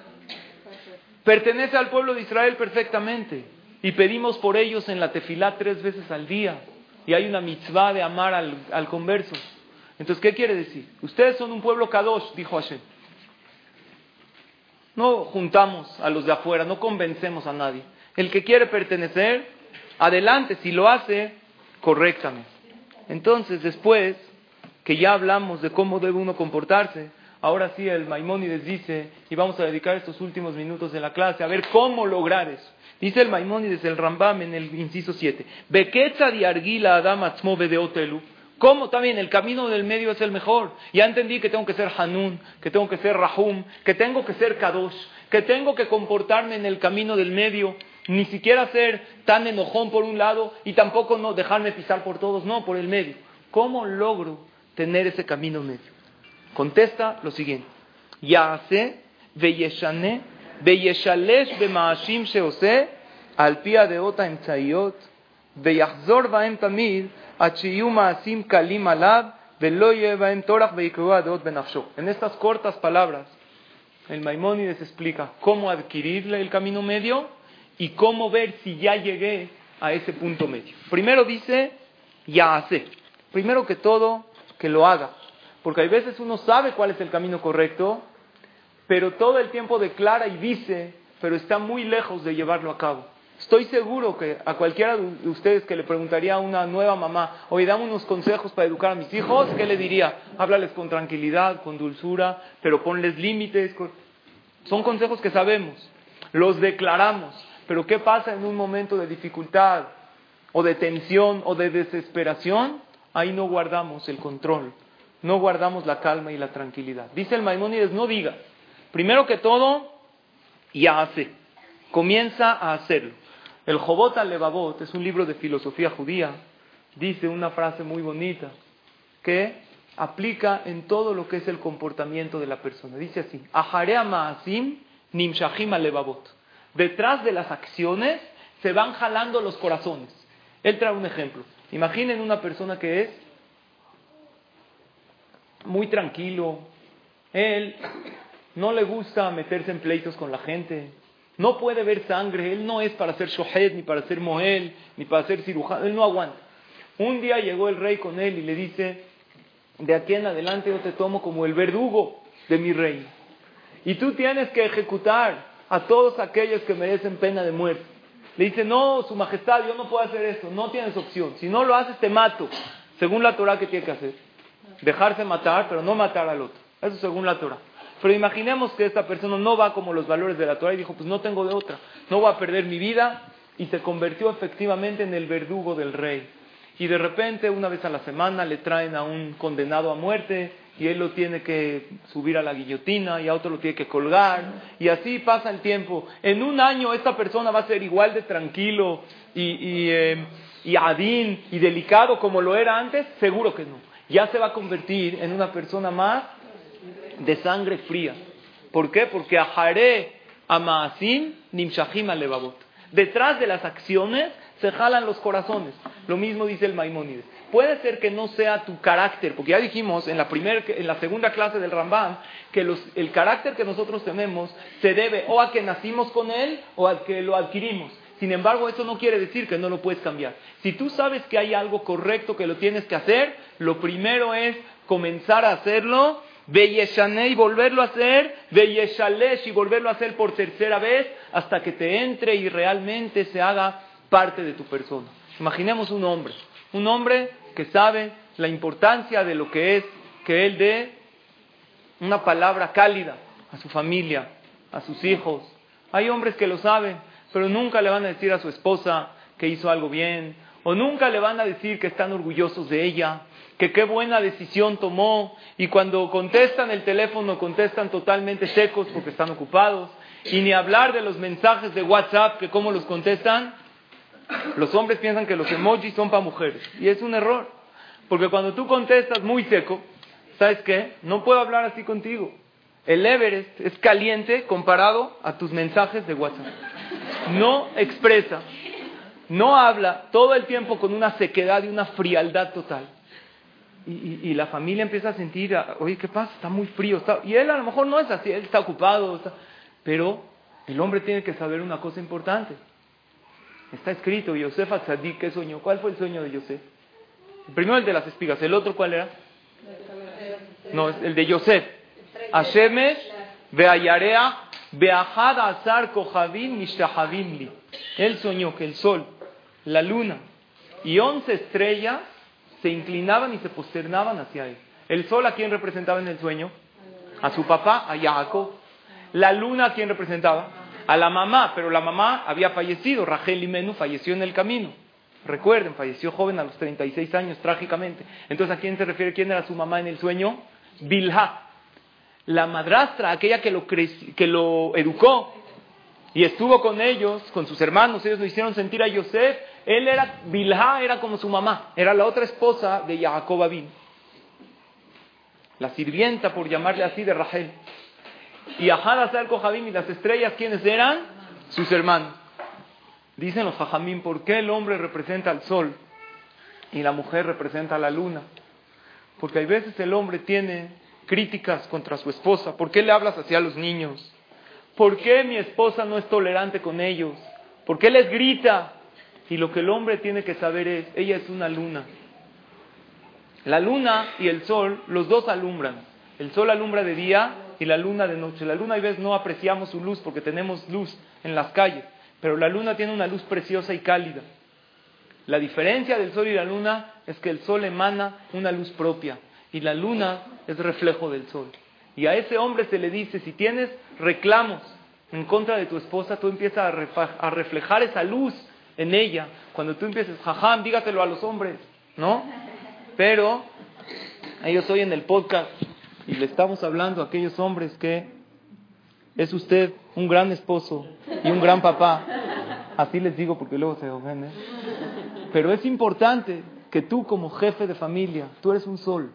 pertenece al pueblo de Israel perfectamente. Y pedimos por ellos en la tefilá tres veces al día. Y hay una mitzvah de amar al, al converso. Entonces, ¿qué quiere decir? Ustedes son un pueblo kadosh, dijo Hashem. No juntamos a los de afuera, no convencemos a nadie. El que quiere pertenecer, adelante, si lo hace correctamente. Entonces, después que ya hablamos de cómo debe uno comportarse, ahora sí el Maimónides dice, y vamos a dedicar estos últimos minutos de la clase a ver cómo lograr eso. Dice el Maimónides, el Rambam en el inciso 7, Beketza di argila adam de otelu, ¿Cómo también? El camino del medio es el mejor. Ya entendí que tengo que ser Hanun, que tengo que ser Rahum, que tengo que ser Kadosh, que tengo que comportarme en el camino del medio, ni siquiera ser tan enojón por un lado y tampoco no dejarme pisar por todos, no, por el medio. ¿Cómo logro tener ese camino medio? Contesta lo siguiente. Yase veyeshane veyeshalesh bemaashim sheose al pia de ota emtzayot veyachzor baem tamid en estas cortas palabras, el Maimónides explica cómo adquirirle el camino medio y cómo ver si ya llegué a ese punto medio. Primero dice, ya hace. Primero que todo, que lo haga. Porque hay veces uno sabe cuál es el camino correcto, pero todo el tiempo declara y dice, pero está muy lejos de llevarlo a cabo. Estoy seguro que a cualquiera de ustedes que le preguntaría a una nueva mamá, oye, dame unos consejos para educar a mis hijos, ¿qué le diría? Háblales con tranquilidad, con dulzura, pero ponles límites. Son consejos que sabemos, los declaramos, pero ¿qué pasa en un momento de dificultad o de tensión o de desesperación? Ahí no guardamos el control, no guardamos la calma y la tranquilidad. Dice el Maimónides, no diga, primero que todo, ya hace, comienza a hacerlo. El Jobot al Levavot es un libro de filosofía judía. Dice una frase muy bonita que aplica en todo lo que es el comportamiento de la persona. Dice así: Aharea ma'asim nimshachim levavot. Detrás de las acciones se van jalando los corazones. Él trae un ejemplo. Imaginen una persona que es muy tranquilo. Él no le gusta meterse en pleitos con la gente. No puede ver sangre, él no es para ser shohed, ni para ser mohel, ni para ser cirujano, él no aguanta. Un día llegó el rey con él y le dice, de aquí en adelante yo te tomo como el verdugo de mi rey. Y tú tienes que ejecutar a todos aquellos que merecen pena de muerte. Le dice, no, su majestad, yo no puedo hacer esto, no tienes opción. Si no lo haces, te mato. Según la Torah, ¿qué tiene que hacer? Dejarse matar, pero no matar al otro. Eso según la Torah. Pero imaginemos que esta persona no va como los valores de la Torah y dijo, pues no tengo de otra, no voy a perder mi vida y se convirtió efectivamente en el verdugo del rey. Y de repente, una vez a la semana, le traen a un condenado a muerte y él lo tiene que subir a la guillotina y a otro lo tiene que colgar y así pasa el tiempo. En un año esta persona va a ser igual de tranquilo y, y, eh, y adín y delicado como lo era antes, seguro que no. Ya se va a convertir en una persona más de sangre fría. ¿Por qué? Porque ajaré a nimshachim alevavot. Detrás de las acciones se jalan los corazones. Lo mismo dice el Maimónides. Puede ser que no sea tu carácter, porque ya dijimos en la, primer, en la segunda clase del Rambam que los, el carácter que nosotros tenemos se debe o a que nacimos con él o a que lo adquirimos. Sin embargo, eso no quiere decir que no lo puedes cambiar. Si tú sabes que hay algo correcto que lo tienes que hacer, lo primero es comenzar a hacerlo y volverlo a hacer, Veyeshalesh y volverlo a hacer por tercera vez hasta que te entre y realmente se haga parte de tu persona. Imaginemos un hombre, un hombre que sabe la importancia de lo que es que él dé una palabra cálida a su familia, a sus hijos. Hay hombres que lo saben, pero nunca le van a decir a su esposa que hizo algo bien, o nunca le van a decir que están orgullosos de ella, que qué buena decisión tomó y cuando contestan el teléfono contestan totalmente secos porque están ocupados y ni hablar de los mensajes de WhatsApp que cómo los contestan. Los hombres piensan que los emojis son para mujeres y es un error porque cuando tú contestas muy seco, ¿sabes qué? No puedo hablar así contigo. El Everest es caliente comparado a tus mensajes de WhatsApp. No expresa, no habla todo el tiempo con una sequedad y una frialdad total. Y, la familia empieza a sentir, oye, ¿qué pasa? Está muy frío. Y él a lo mejor no es así, él está ocupado. Pero el hombre tiene que saber una cosa importante. Está escrito, Yosef Atzadik, ¿qué soñó? ¿Cuál fue el sueño de Yosef? El primero el de las espigas, ¿el otro cuál era? No, el de Yosef. Hashemesh, Beayarea, Beahad Azar Kohavim Mishtahavim Él soñó que el sol, la luna y once estrellas se inclinaban y se posternaban hacia él. El sol a quién representaba en el sueño? A su papá, a Jacob. La luna a quién representaba? A la mamá, pero la mamá había fallecido. Rachel Menú falleció en el camino. Recuerden, falleció joven a los 36 años, trágicamente. Entonces, ¿a quién se refiere? ¿Quién era su mamá en el sueño? Bilha. La madrastra, aquella que lo, que lo educó y estuvo con ellos, con sus hermanos, ellos lo hicieron sentir a Yosef él era, Bilha era como su mamá, era la otra esposa de Jacob Abin, la sirvienta, por llamarle así, de Rachel. Y Ahad Azar Kohabim y las estrellas, ¿quiénes eran? Sus hermanos. Dicen los Jajamín, ¿por qué el hombre representa al sol y la mujer representa a la luna? Porque hay veces el hombre tiene críticas contra su esposa. ¿Por qué le hablas así a los niños? ¿Por qué mi esposa no es tolerante con ellos? ¿Por qué les grita? Y lo que el hombre tiene que saber es, ella es una luna. La luna y el sol, los dos alumbran. El sol alumbra de día y la luna de noche. La luna a veces no apreciamos su luz porque tenemos luz en las calles. Pero la luna tiene una luz preciosa y cálida. La diferencia del sol y la luna es que el sol emana una luz propia y la luna es reflejo del sol. Y a ese hombre se le dice, si tienes reclamos en contra de tu esposa, tú empiezas a, reflejar esa luz en ella. Cuando tú empieces, jajam, dígatelo a los hombres, ¿no? Pero ellos hoy en el podcast y le estamos hablando a aquellos hombres que es usted un gran esposo y un gran papá. Así les digo porque luego se ofenden. Pero es importante que tú como jefe de familia, tú eres un sol.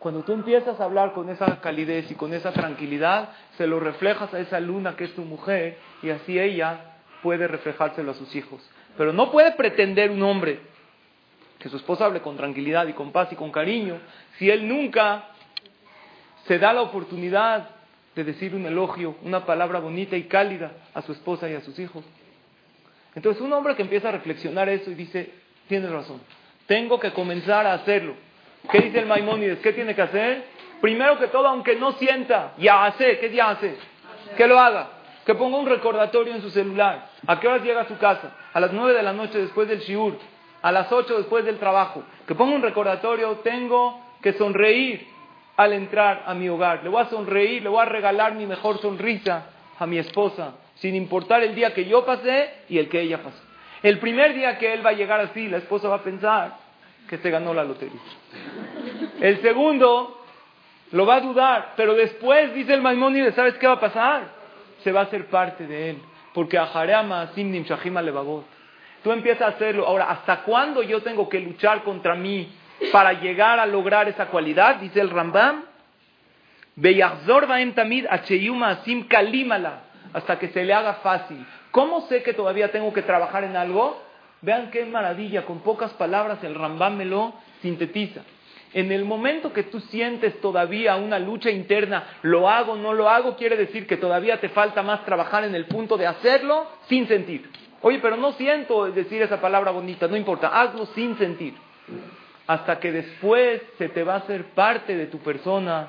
Cuando tú empiezas a hablar con esa calidez y con esa tranquilidad, se lo reflejas a esa luna que es tu mujer y así ella puede reflejárselo a sus hijos. Pero no puede pretender un hombre que su esposa hable con tranquilidad y con paz y con cariño si él nunca se da la oportunidad de decir un elogio, una palabra bonita y cálida a su esposa y a sus hijos. Entonces un hombre que empieza a reflexionar eso y dice, tienes razón, tengo que comenzar a hacerlo. ¿Qué dice el Maimónides? ¿Qué tiene que hacer? Primero que todo, aunque no sienta, ya hace, ¿qué ya hace? Que lo haga, que ponga un recordatorio en su celular. ¿A qué horas llega a su casa? A las nueve de la noche después del shiur, a las ocho después del trabajo. Que ponga un recordatorio, tengo que sonreír al entrar a mi hogar. Le voy a sonreír, le voy a regalar mi mejor sonrisa a mi esposa, sin importar el día que yo pasé y el que ella pasó. El primer día que él va a llegar así, la esposa va a pensar que se ganó la lotería. El segundo lo va a dudar, pero después dice el Maimónides, ¿sabes qué va a pasar? Se va a hacer parte de él, porque Ajareama Simnim Shahima Levagot. Tú empiezas a hacerlo. Ahora, ¿hasta cuándo yo tengo que luchar contra mí para llegar a lograr esa cualidad, dice el Rambam, asim kalimala, hasta que se le haga fácil. ¿Cómo sé que todavía tengo que trabajar en algo? Vean qué maravilla, con pocas palabras el Rambam me lo sintetiza. En el momento que tú sientes todavía una lucha interna, lo hago, no lo hago, quiere decir que todavía te falta más trabajar en el punto de hacerlo sin sentir. Oye, pero no siento decir esa palabra bonita, no importa, hazlo sin sentir hasta que después se te va a hacer parte de tu persona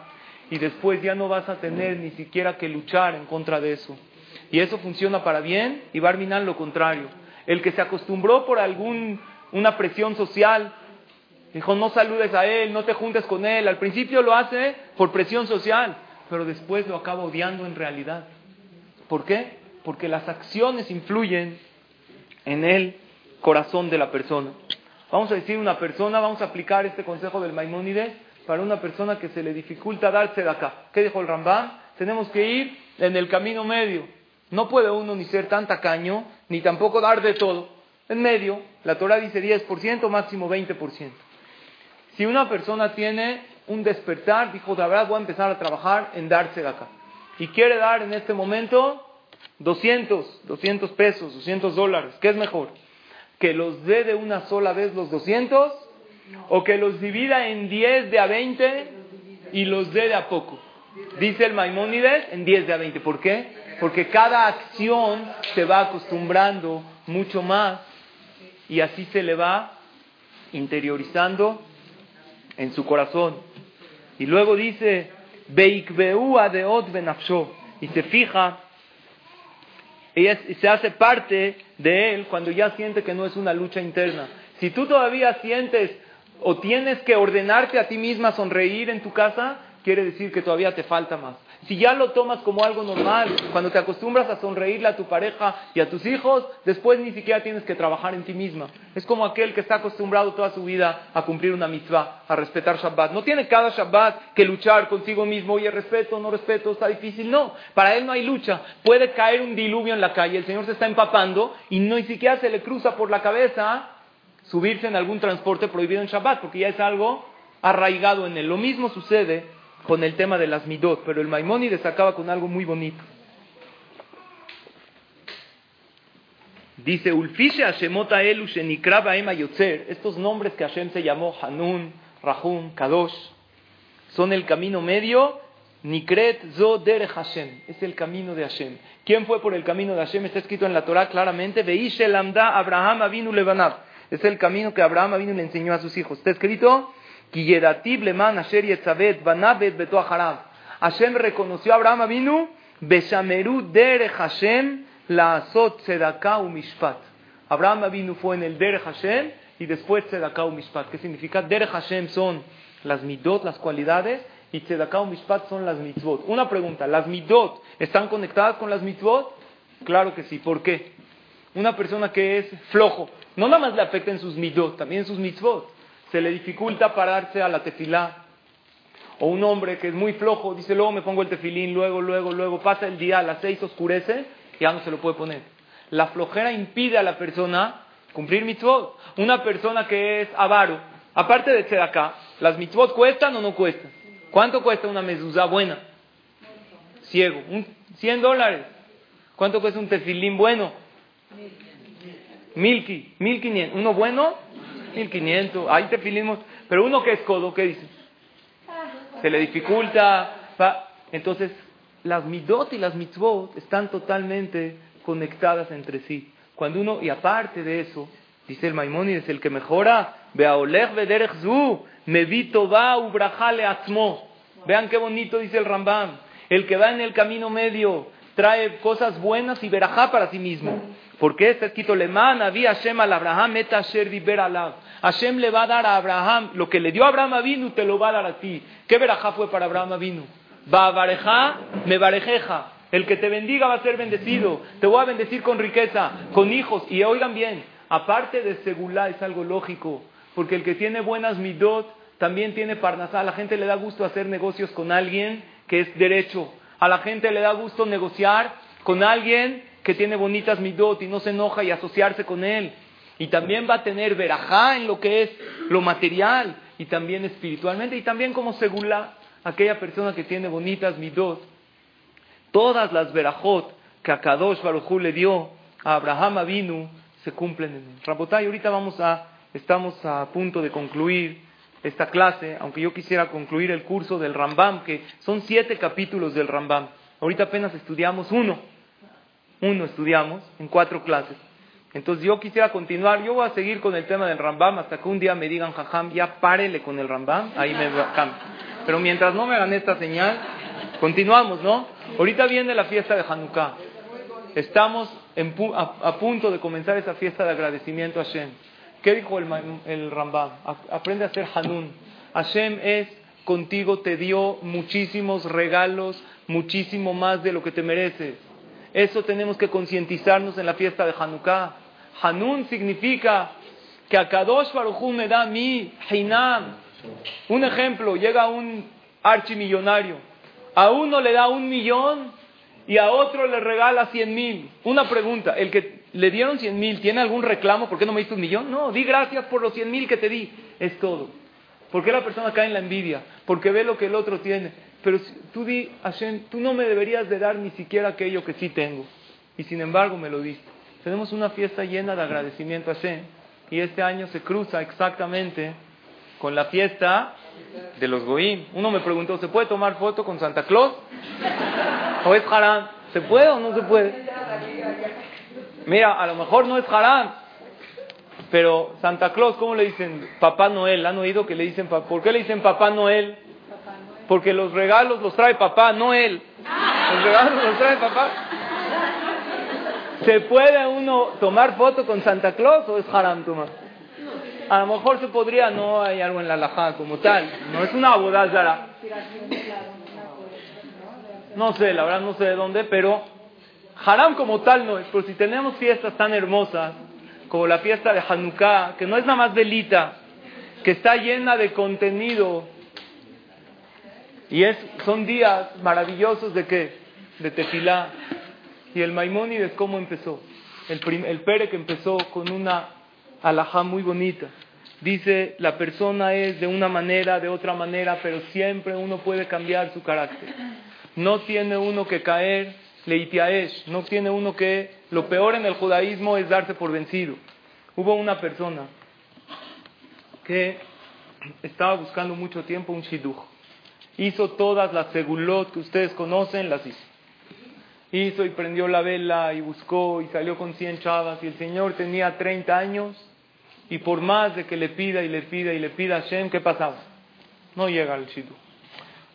y después ya no vas a tener ni siquiera que luchar en contra de eso. Y eso funciona para bien y va a terminar lo contrario. El que se acostumbró por alguna presión social, dijo no saludes a él, no te juntes con él, al principio lo hace por presión social, pero después lo acaba odiando en realidad. ¿Por qué? Porque las acciones influyen en el corazón de la persona. Vamos a decir una persona, vamos a aplicar este consejo del Maimónides para una persona que se le dificulta darse de acá. ¿Qué dijo el Rambam? Tenemos que ir en el camino medio. No puede uno ni ser tan tacaño, ni tampoco dar de todo. En medio, la Torah dice 10%, máximo 20%. Si una persona tiene un despertar, dijo, de verdad voy a empezar a trabajar en darse de acá. Y quiere dar en este momento 200, 200 pesos, 200 dólares. ¿Qué es mejor? Que los dé de una sola vez los 200 o que los divida en 10 de a 20 y los dé de a poco. Dice el Maimónides en 10 de a 20. ¿Por qué? Porque cada acción se va acostumbrando mucho más y así se le va interiorizando en su corazón. Y luego dice, y se fija ella se hace parte de él cuando ya siente que no es una lucha interna. Si tú todavía sientes o tienes que ordenarte a ti misma sonreír en tu casa, quiere decir que todavía te falta más. Si ya lo tomas como algo normal, cuando te acostumbras a sonreírle a tu pareja y a tus hijos, después ni siquiera tienes que trabajar en ti misma. Es como aquel que está acostumbrado toda su vida a cumplir una mitzvah, a respetar Shabbat. No tiene cada Shabbat que luchar consigo mismo, oye, respeto, no respeto, está difícil. No, para él no hay lucha. Puede caer un diluvio en la calle, el Señor se está empapando y no ni siquiera se le cruza por la cabeza subirse en algún transporte prohibido en Shabbat, porque ya es algo arraigado en él. Lo mismo sucede con el tema de las midot, pero el Maimónides acaba con algo muy bonito. Dice, Ulfishe Hashemota Elu Shenikraba Ema Yotzer, estos nombres que Hashem se llamó Hanun, Rahum, Kadosh, son el camino medio, Nikret Zo Dere Hashem, es el camino de Hashem. ¿Quién fue por el camino de Hashem? Está escrito en la Torah claramente, Beishe Lamda Abraham Avinu Levanab, es el camino que Abraham Avinu le enseñó a sus hijos. Está escrito, Hashem reconoció a Abraham Avinu, Beshameru Dere Hashem, la azot u mishpat. Abraham vino fue en el Derech Hashem y después u mishpat. ¿Qué significa? Derech Hashem son las midot, las cualidades, y tzedakah u mishpat son las mitzvot. Una pregunta, ¿las midot están conectadas con las mitzvot? Claro que sí. ¿Por qué? Una persona que es flojo, no nada más le afecta en sus midot, también en sus mitzvot. Se le dificulta pararse a la tefilá. O un hombre que es muy flojo, dice, luego me pongo el tefilín, luego, luego, luego, pasa el día, a las seis oscurece, ya no se lo puede poner. La flojera impide a la persona cumplir mitzvot. Una persona que es avaro, aparte de ser acá, ¿las mitzvot cuestan o no cuestan? ¿Cuánto cuesta una mezuzá buena? Ciego, un, 100 dólares. ¿Cuánto cuesta un tefilín bueno? Mil, mil quinientos. ¿Uno bueno? Mil quinientos. Ahí tefilín, pero uno que es codo, ¿qué dice? Se le dificulta. Entonces, las midot y las mitzvot están totalmente conectadas entre sí. Cuando uno, y aparte de eso, dice el Maimónides, el que mejora, Beaoleg vederech zu, mevito va ubrajale atzmo. Vean qué bonito dice el Rambam. El que va en el camino medio trae cosas buenas y verajá para sí mismo. Porque está escrito, Leman había Hashem al Abraham, et asher diber Hashem le va a dar a Abraham, lo que le dio a Abraham Avinu, te lo va a dar a ti. ¿Qué verajá fue para Abraham Avinu? Va a me barejeja. El que te bendiga va a ser bendecido. Te voy a bendecir con riqueza, con hijos. Y oigan bien, aparte de segulá es algo lógico. Porque el que tiene buenas midot también tiene parnasá. La gente le da gusto hacer negocios con alguien que es derecho. A la gente le da gusto negociar con alguien que tiene bonitas midot y no se enoja y asociarse con él. Y también va a tener verajá en lo que es lo material y también espiritualmente y también como segula aquella persona que tiene bonitas midot. Todas las verajot que a Kadosh Baruj le dio a Abraham Avinu se cumplen en él. Rabotay, ahorita vamos a, estamos a punto de concluir esta clase, aunque yo quisiera concluir el curso del Rambam, que son siete capítulos del Rambam. Ahorita apenas estudiamos uno, uno estudiamos en cuatro clases. Entonces yo quisiera continuar, yo voy a seguir con el tema del Rambam hasta que un día me digan, jajam, ya párele con el Rambam, ahí me cambio. Pero mientras no me hagan esta señal, continuamos, ¿no? Ahorita viene la fiesta de Hanukkah. Estamos a, punto de comenzar esa fiesta de agradecimiento a Hashem. ¿Qué dijo el, el Rambam? Aprende a ser Hanun. Hashem es contigo, te dio muchísimos regalos, muchísimo más de lo que te mereces. Eso tenemos que concientizarnos en la fiesta de Hanukkah. Hanun significa que a Kadosh Baruj me da mi Hinam. Un ejemplo, llega un archimillonario. A uno le da un millón y a otro le regala cien mil. Una pregunta, el que le dieron cien mil, ¿tiene algún reclamo? ¿Por qué no me diste un millón? No, di gracias por los cien mil que te di. Es todo. ¿Por qué la persona cae en la envidia? Porque ve lo que el otro tiene. Pero tú di, Hashem, tú no me deberías de dar ni siquiera aquello que sí tengo. Y sin embargo me lo diste. Tenemos una fiesta llena de agradecimiento a Hashem. Y este año se cruza exactamente con la fiesta de los Goim. Uno me preguntó, ¿se puede tomar foto con Santa Claus? (laughs) ¿O es haram? ¿Se puede o no se puede? Mira, a lo mejor no es haram, pero Santa Claus, ¿cómo le dicen? Papá Noel. ¿Han oído que le dicen, por qué le dicen Papá Noel? Porque los regalos los trae papá, no él. Los regalos los trae papá. ¿Se puede uno tomar foto con Santa Claus o es haram tomar? A lo mejor se podría, no hay algo en la laja como tal. No es una boda No sé, la verdad no sé de dónde, pero haram como tal no es. Pero si tenemos fiestas tan hermosas como la fiesta de Hanukkah, que no es nada más velita, que está llena de contenido y es, son días maravillosos de qué? De tefilá. Y el Maimónides, ¿cómo empezó? El, Pere que empezó con una alajá muy bonita. Dice, la persona es de una manera, de otra manera, pero siempre uno puede cambiar su carácter. No tiene uno que caer leitiaesh, no tiene uno que... Lo peor en el judaísmo es darse por vencido. Hubo una persona que estaba buscando mucho tiempo un shiduch. Hizo todas las segulot que ustedes conocen, las hizo. Hizo y prendió la vela y buscó y salió con 100 chavas y el Señor tenía 30 años y por más de que le pida y le pida y le pida a Shem, ¿qué pasaba? No llega al Shidu.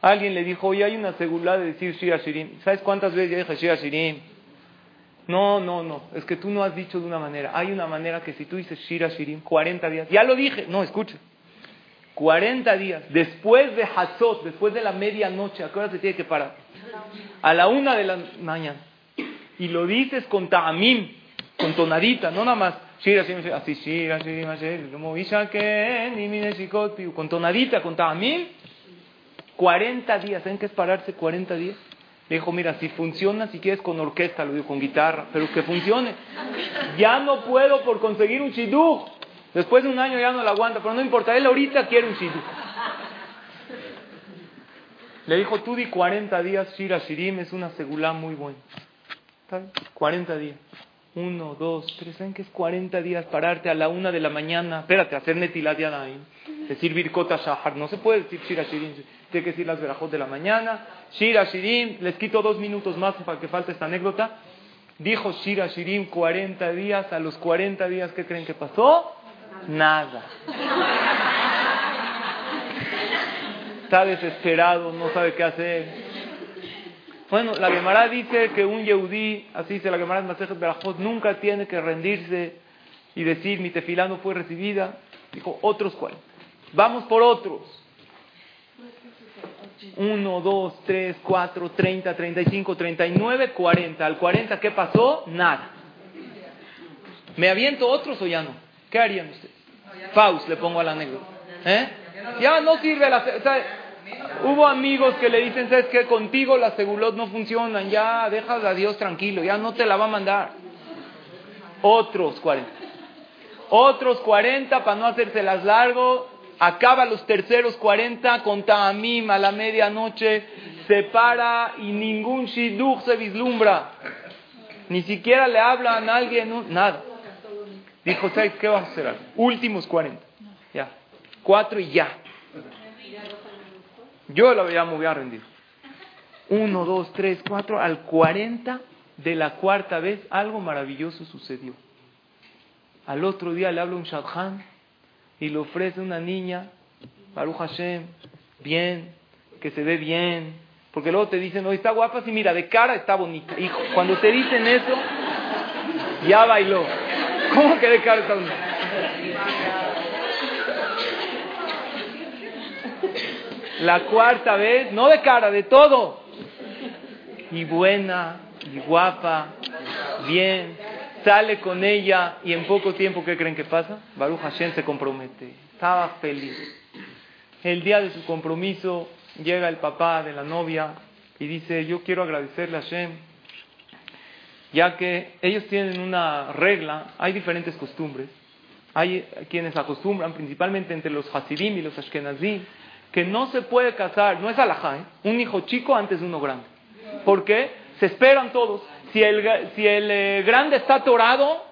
Alguien le dijo, oye, hay una segulá de decir Shia Shirim. ¿Sabes cuántas veces ya dije Shia Shirim? No, no, no, es que tú no has dicho de una manera. Hay una manera que si tú dices Shira Shirim, 40 días, ya lo dije, no, escucha. 40 días, después de Hazot, después de la medianoche, ¿a qué hora se tiene que parar? A la una de la mañana. Y lo dices con ta'amim, con tonadita, no nada más. Así con tonadita, con ta'amim. 40 días, ¿saben qué es pararse 40 días? Le dijo, mira, si funciona, si quieres con orquesta, lo digo con guitarra, pero que funcione. Ya no puedo por conseguir un shidduch. Después de un año ya no la aguanta, pero no importa, él ahorita quiere un shidduch. Le dijo, tú di 40 días, Shira Shirim, es una segulá muy buena. ¿Está 40 días. Uno, dos, tres, ¿saben qué es 40 días? Pararte a la una de la mañana, espérate, hacer netilat ahí, decir Birkota Shahar, no se puede decir Shira Shirim, tiene que decir las verajot de la mañana, Shira Shirim, les quito dos minutos más para que falte esta anécdota, dijo Shira Shirim 40 días, a los 40 días, ¿qué creen que pasó? Nada. Está desesperado, no sabe qué hacer. Bueno, la Gemara dice que un Yehudí, así dice la Gemara de Masejet Berajot, nunca tiene que rendirse y decir mi tefilá no fue recibida. Dijo, otros cuál. Vamos por otros. Uno, dos, tres, cuatro, treinta, treinta y cinco, treinta y nueve, cuarenta. Al cuarenta, ¿qué pasó? Nada. ¿Me aviento otros o ya no? ¿Qué harían ustedes? Faust, le pongo a la anécdota. ¿Eh? Ya no sirve la... Hubo amigos que le dicen, ¿sabes qué? Contigo las segulot no funcionan, ya dejas a Dios tranquilo, ya no te la va a mandar. Otros 40. Otros 40 para no hacérselas largo, acaba los terceros 40 con Ta'amim a la medianoche, se para y ningún shidduch se vislumbra. Ni siquiera le hablan a alguien, nada. Dijo, ¿sabes qué vamos a hacer? Últimos 40. Ya. Cuatro y ya. Yo la ya me voy a rendir. Uno, dos, tres, cuatro, al cuarenta de la cuarta vez algo maravilloso sucedió. Al otro día le habla un shadchan y le ofrece una niña, Baruch Hashem, bien, que se ve bien, porque luego te dicen, no, está guapa, sí, mira, de cara está bonita. Hijo, cuando te dicen eso, ya bailó. ¿Cómo que de cara está bonita? La cuarta vez, no de cara, de todo. Y buena, y guapa, bien. Sale con ella y en poco tiempo, ¿qué creen que pasa? Baruch Hashem se compromete. Estaba feliz. El día de su compromiso llega el papá de la novia y dice, yo quiero agradecerle a Hashem, ya que ellos tienen una regla, hay diferentes costumbres. Hay quienes acostumbran, principalmente entre los Hasidim y los Ashkenazim, que no se puede casar, no es alajá, ¿eh? un hijo chico antes de uno grande. ¿Por qué? Se esperan todos. Si el, si el eh, grande está atorado,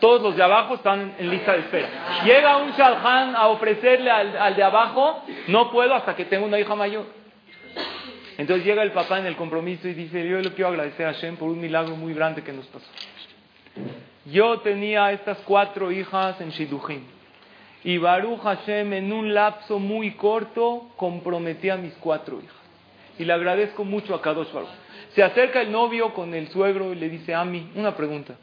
todos los de abajo están en lista de espera. Llega un shalhan a ofrecerle al, de abajo, no puedo hasta que tenga una hija mayor. Entonces llega el papá en el compromiso y dice, yo le quiero agradecer a Hashem por un milagro muy grande que nos pasó. Yo tenía estas cuatro hijas en Shidujim. Y Baruch Hashem en un lapso muy corto comprometí a mis cuatro hijas. Y le agradezco mucho a Kadosh Baruch. Se acerca el novio con el suegro y le dice, Ami, una pregunta.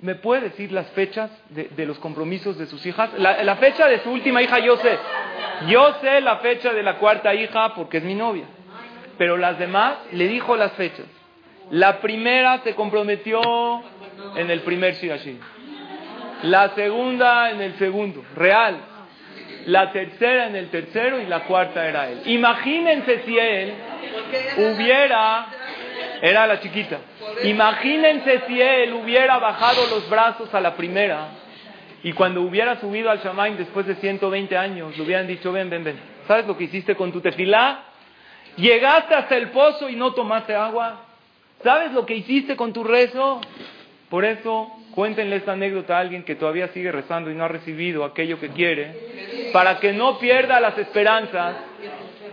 ¿Me puede decir las fechas de, los compromisos de sus hijas? La, fecha de su última hija yo sé. Yo sé la fecha de la cuarta hija porque es mi novia. Pero las demás le dijo las fechas. La primera se comprometió en el primer Shirashim. La segunda en el segundo, real. La tercera en el tercero y la cuarta era él. Imagínense si él hubiera, era la chiquita, imagínense si él hubiera bajado los brazos a la primera y cuando hubiera subido al Shamaim después de 120 años, le hubieran dicho, ven, ven, ven, ¿sabes lo que hiciste con tu tefilá? Llegaste hasta el pozo y no tomaste agua. ¿Sabes lo que hiciste con tu rezo? Por eso Cuéntenle esta anécdota a alguien que todavía sigue rezando y no ha recibido aquello que quiere, para que no pierda las esperanzas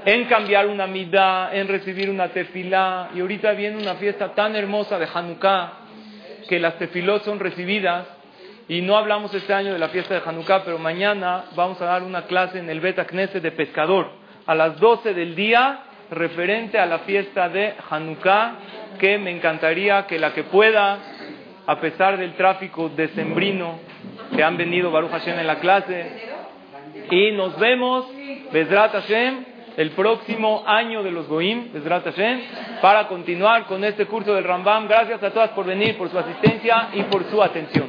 en cambiar una midá, en recibir una tefilá. Y ahorita viene una fiesta tan hermosa de Hanukkah, que las tefilot son recibidas. Y no hablamos este año de la fiesta de Hanukkah, pero mañana vamos a dar una clase en el Bet Knesset de pescador a las 12 del día referente a la fiesta de Hanukkah que me encantaría que la que pueda, a pesar del tráfico decembrino que han venido Baruch Hashem en la clase, y nos vemos, Bezrat Hashem, el próximo año de los Goim, Bezrat Hashem, para continuar con este curso del Rambam. Gracias a todas por venir, por su asistencia y por su atención.